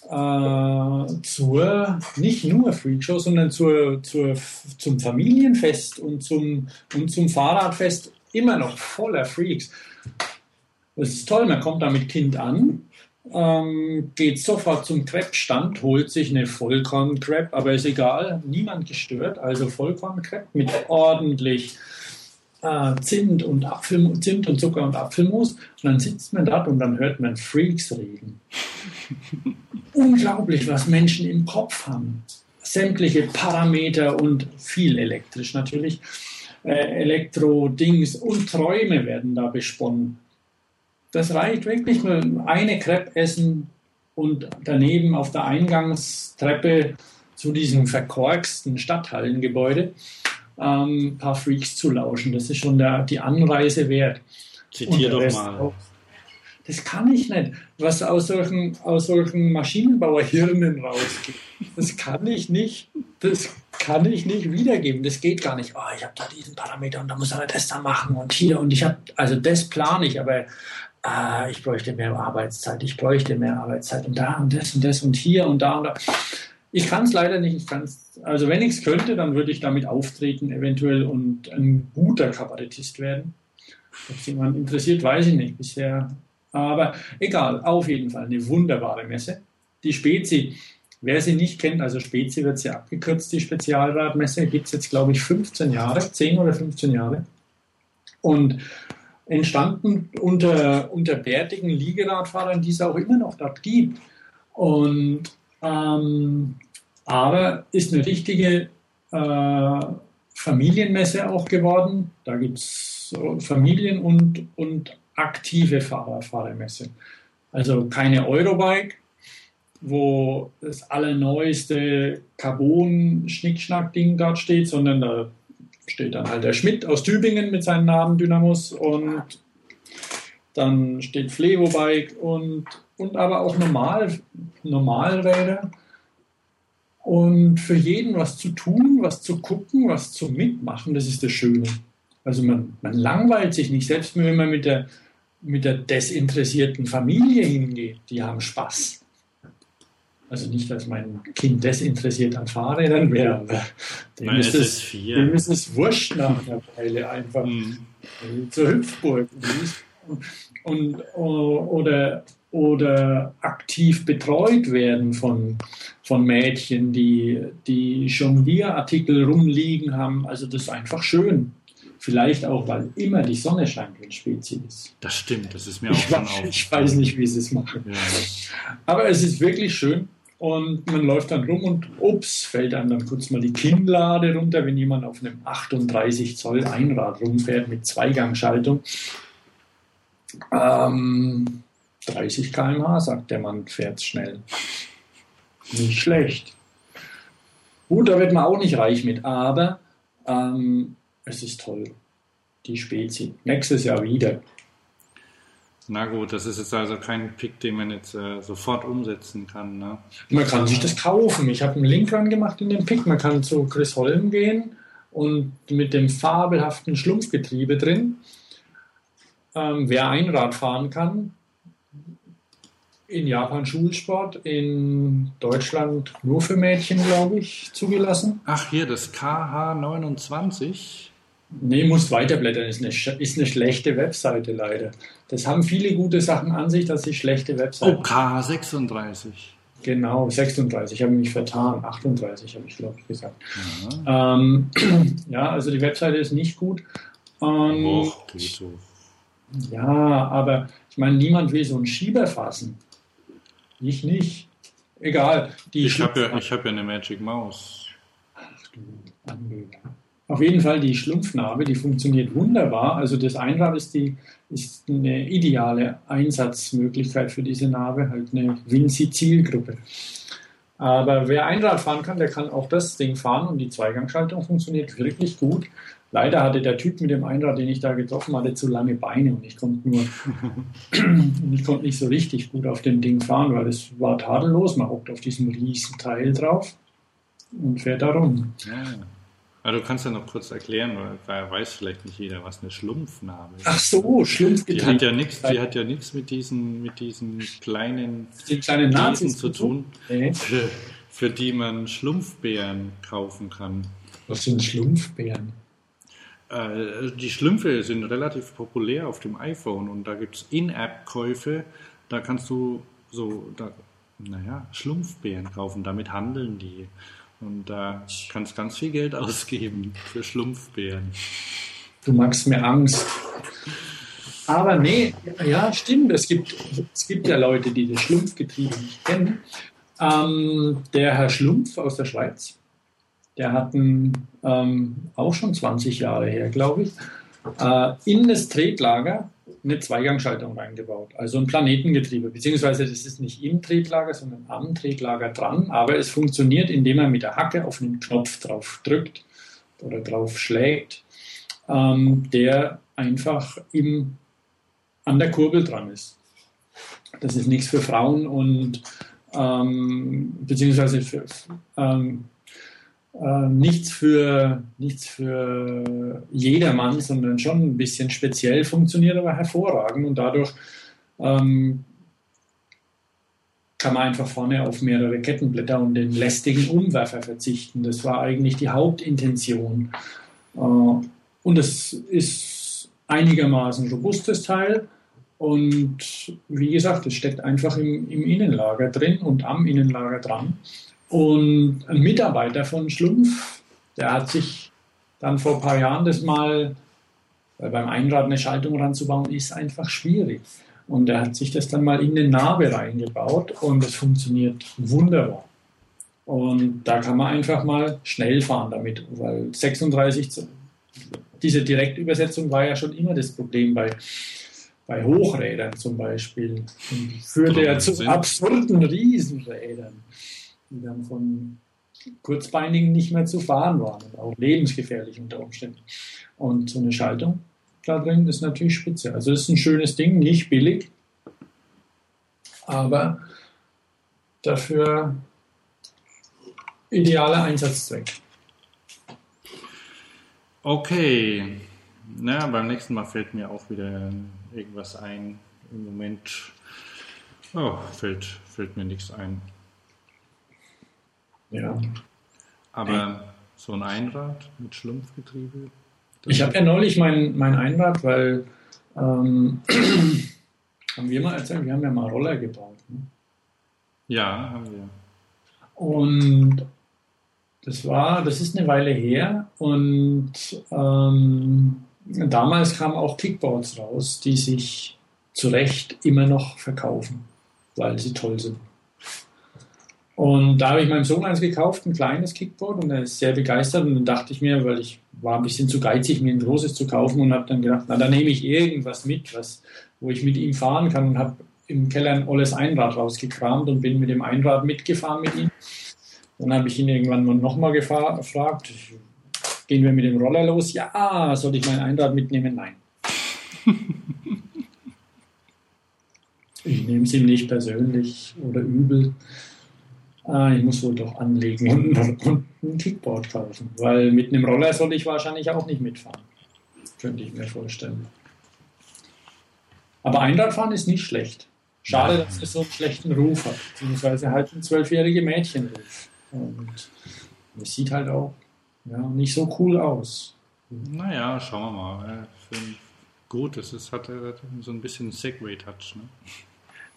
äh, zur, nicht nur Freakshow, sondern zur, zur, zum Familienfest und zum, und zum Fahrradfest immer noch voller Freaks. Das ist toll, man kommt da mit Kind an, ähm, geht sofort zum Crepe-Stand, holt sich eine Vollkorn-Crepe, aber ist egal, niemand gestört. Also Vollkorn-Crepe mit ordentlich äh, Zimt, und Apfel, Zimt und Zucker und Apfelmus. Und dann sitzt man dort und dann hört man Freaks reden. Unglaublich, was Menschen im Kopf haben. Sämtliche Parameter und viel elektrisch natürlich. Äh, Elektro-Dings und Träume werden da besponnen. Das reicht wirklich nur eine Crepe essen und daneben auf der Eingangstreppe zu diesem verkorksten Stadthallengebäude ähm, ein paar Freaks zu lauschen. Das ist schon der, die Anreise wert. Zitier doch mal. auch. Das kann ich nicht. Was aus solchen, aus solchen Maschinenbauerhirnen rausgeht, das kann ich nicht. Das kann ich nicht wiedergeben. Das geht gar nicht. Oh, ich habe da diesen Parameter und da muss er das da machen und hier und ich habe, also das plane ich, aber ah, ich bräuchte mehr Arbeitszeit. Ich bräuchte mehr Arbeitszeit und da und das und das und hier und da und da. Ich kann es leider nicht. Ich kann's, also wenn ich es könnte, dann würde ich damit auftreten eventuell und ein guter Kabarettist werden. Ob es jemand interessiert, weiß ich nicht bisher. Aber egal, auf jeden Fall eine wunderbare Messe. Die Spezi, wer sie nicht kennt, also Spezi wird sie abgekürzt, die Spezialradmesse, gibt es jetzt, glaube ich, 15 Jahre, 10 oder 15 Jahre. Und entstanden unter, unter bärtigen Liegeradfahrern, die es auch immer noch dort gibt. Und ähm, aber ist eine richtige äh, Familienmesse auch geworden. Da gibt es Familien- und, und aktive Fahrer, Fahrermesse. Also keine Eurobike, wo das allerneueste Carbon-Schnickschnack-Ding dort steht, sondern da steht dann halt der Schmidt aus Tübingen mit seinem Namen Dynamos und dann steht Flevobike und, und aber auch Normal, Normalräder. Und für jeden was zu tun, was zu gucken, was zu mitmachen, das ist das Schöne. Also man, man langweilt sich nicht, selbst wenn man mit der, mit der desinteressierten Familie hingeht, die haben Spaß. Also nicht, dass mein Kind desinteressiert an Fahrrädern wäre, aber dem, Nein, ist, es dem ist es wurscht nach einer Weile einfach Mhm. zur Hüpfburg und, oder, oder aktiv betreut werden von, von Mädchen, die, die Jonglierartikel rumliegen haben. Also das ist einfach schön. Vielleicht auch, weil immer die Sonne scheint, wenn Spezi ist. Das stimmt, das ist mir auch Ich, schon weiß- auf. ich weiß nicht, wie sie es machen. Ja. Aber es ist wirklich schön und man läuft dann rum und ups, fällt einem dann kurz mal die Kinnlade runter, wenn jemand auf einem 38 Zoll Einrad rumfährt mit Zweigangschaltung. Ähm, 30 km/h, sagt der Mann, fährt schnell. Nicht schlecht. Gut, da wird man auch nicht reich mit, aber ähm, es ist toll. Die Spezi. Nächstes Jahr wieder. Na gut, das ist jetzt also kein Pick, den man jetzt äh, sofort umsetzen kann. Ne? Man kann sich das kaufen. Ich habe einen Link angemacht in dem Pick. Man kann zu Chris Holm gehen und mit dem fabelhaften Schlumpfgetriebe drin. Ähm, wer Einrad fahren kann, in Japan Schulsport, in Deutschland nur für Mädchen, glaube ich, zugelassen. Ach, hier, das KH29. Nee, muss weiterblättern, ist eine, ist eine schlechte Webseite leider. Das haben viele gute Sachen an sich, dass sie schlechte Webseiten Oh, KH36. Genau, 36 habe ich mich vertan, 38 habe ich glaube ich gesagt. Ähm, ja, also die Webseite ist nicht gut. Ähm, Och, geht so. ja, aber ich meine, niemand will so einen Schieber fassen. Ich nicht. Egal. Die Ich habe ja, ich hab ja eine Magic Maus. Ach du Angeber. Auf jeden Fall die Schlumpfnarbe, die funktioniert wunderbar. Also das Einrad ist, die, ist eine ideale Einsatzmöglichkeit für diese Narbe, halt eine Vinci-Zielgruppe. Aber wer Einrad fahren kann, der kann auch das Ding fahren und die Zweigangschaltung funktioniert wirklich gut. Leider hatte der Typ mit dem Einrad, den ich da getroffen hatte, zu lange Beine und ich konnte nur, ich konnte nicht so richtig gut auf dem Ding fahren, weil es war tadellos. Man hockt auf diesem riesen Teil drauf und fährt da rum. Ja. Aber du kannst ja noch kurz erklären, weil weiß vielleicht nicht jeder, was eine Schlumpfnarbe ist. Ach so, Schlumpfgetriebe. Die hat ja nichts, die hat ja nichts mit diesen, mit diesen kleinen, Die kleinen Nazis zu tun, Nee. für, für die man Schlumpfbeeren kaufen kann. Was sind Schlumpfbären? Äh, die Schlümpfe sind relativ populär auf dem iPhone und da gibt es In-App-Käufe, da kannst du so, da, naja, Schlumpfbeeren kaufen, damit handeln die. Und da kannst du ganz viel Geld ausgeben für Schlumpfbeeren. Du machst mir Angst. Aber nee, ja, stimmt. Es gibt, es gibt ja Leute, die das Schlumpfgetriebe nicht kennen. Ähm, der Herr Schlumpf aus der Schweiz, der hat ein, ähm, auch schon 20 Jahre her, glaube ich, äh, in das Tretlager eine Zweigangschaltung reingebaut. Also ein Planetengetriebe, beziehungsweise das ist nicht im Tretlager, sondern am Tretlager dran, aber es funktioniert, indem er mit der Hacke auf einen Knopf drauf drückt oder drauf schlägt, ähm, der einfach im, an der Kurbel dran ist. Das ist nichts für Frauen und ähm, beziehungsweise für, ähm, äh, nichts für nichts für jedermann, sondern schon ein bisschen speziell, funktioniert aber hervorragend und dadurch ähm, kann man einfach vorne auf mehrere Kettenblätter und den lästigen Umwerfer verzichten. Das war eigentlich die Hauptintention. Äh, und es ist einigermaßen robustes Teil. Und wie gesagt, es steckt einfach im, im Innenlager drin und am Innenlager dran. Und ein Mitarbeiter von Schlumpf, der hat sich dann vor ein paar Jahren das mal, weil beim Einrad eine Schaltung ranzubauen, ist einfach schwierig. Und er hat sich das dann mal in eine Narbe reingebaut und es funktioniert wunderbar. Und da kann man einfach mal schnell fahren damit, weil 36, zu- diese Direktübersetzung war ja schon immer das Problem bei, bei Hochrädern zum Beispiel. Und führte ja zu absurden Riesenrädern, die dann von Kurzbeinigen nicht mehr zu fahren waren und auch lebensgefährlich unter Umständen. Und so eine Schaltung da drin ist natürlich spitze. Also ist ein schönes Ding, nicht billig, aber dafür idealer Einsatzzweck. Okay. Na, beim nächsten Mal fällt mir auch wieder irgendwas ein. Im Moment oh, fällt, fällt mir nichts ein. Ja. Aber so ein Einrad mit Schlumpfgetriebe. Ich habe ja neulich mein, mein Einrad, weil ähm, haben wir mal erzählt, wir haben ja mal Roller gebaut. Ne? Ja, haben wir. Und das war, das ist eine Weile her und ähm, damals kamen auch Kickboards raus, die sich zu Recht immer noch verkaufen, weil sie toll sind. Und da habe ich meinem Sohn eins gekauft, ein kleines Kickboard, und er ist sehr begeistert. Und dann dachte ich mir, weil ich war ein bisschen zu geizig, mir ein großes zu kaufen, und habe dann gedacht, na, dann nehme ich irgendwas mit, was, wo ich mit ihm fahren kann, und habe im Keller ein olles Einrad rausgekramt und bin mit dem Einrad mitgefahren mit ihm. Dann habe ich ihn irgendwann mal nochmal gefragt, gehen wir mit dem Roller los? Ja, soll ich mein Einrad mitnehmen? Nein. Ich nehme es ihm nicht persönlich oder übel. Ah, ich muss wohl doch anlegen und, und ein Kickboard kaufen, weil mit einem Roller soll ich wahrscheinlich auch nicht mitfahren. Könnte ich mir vorstellen. Aber Einradfahren ist nicht schlecht. Schade, dass es so einen schlechten Ruf hat, beziehungsweise halt ein zwölfjährige Mädchenruf. Und es sieht halt auch ja, nicht so cool aus. Naja, schauen wir mal. Gut, es hat so ein bisschen Segway-Touch. Ne?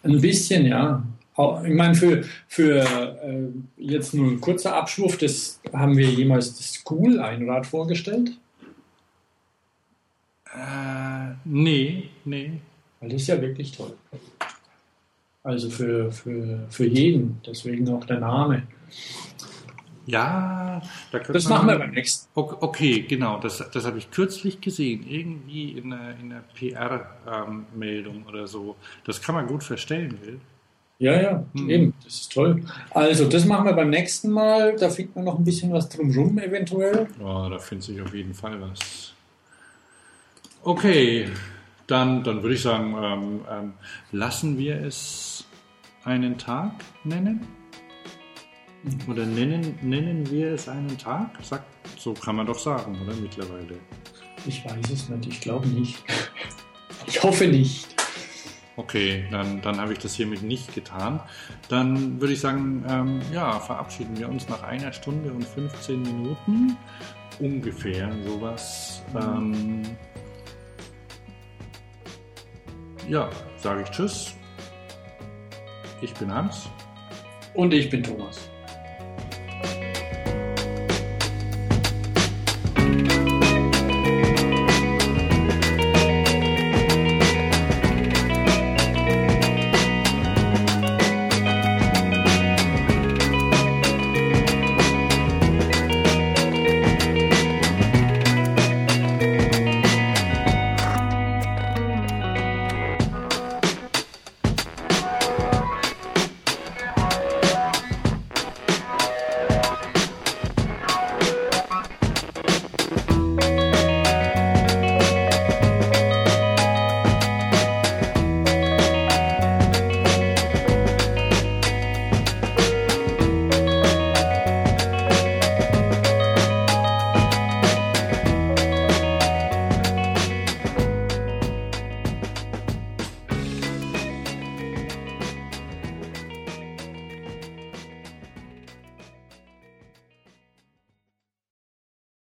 Ein bisschen, ja. Ich meine, für, für äh, jetzt nur ein kurzer Abschwurf, das haben wir jemals das School-Einrad vorgestellt, Äh, nee, nee. weil das ist ja wirklich toll. Also für, für, für jeden, deswegen auch der Name. Ja, da Das machen wir beim nächsten. Ok- Okay, genau, das, das habe ich kürzlich gesehen, irgendwie in der, in der PR-Meldung oder so. Das kann man gut verstellen, will. Ja, ja, Hm. eben, das ist toll. Also, das machen wir beim nächsten Mal. Da findet man noch ein bisschen was drumrum eventuell. Ja, da findet sich auf jeden Fall was. Okay, dann, dann würde ich sagen, ähm, ähm, lassen wir es einen Tag nennen? Oder nennen, nennen wir es einen Tag? Sagt, so kann man doch sagen, oder mittlerweile. Ich weiß es nicht, ich glaube nicht. Ich hoffe nicht. Okay, dann, dann habe ich das hiermit nicht getan. Dann würde ich sagen, ähm, ja, verabschieden wir uns nach einer Stunde und 15 Minuten. Ungefähr sowas. Ähm, ja, sage ich Tschüss. Ich bin Hans. Und ich bin Thomas.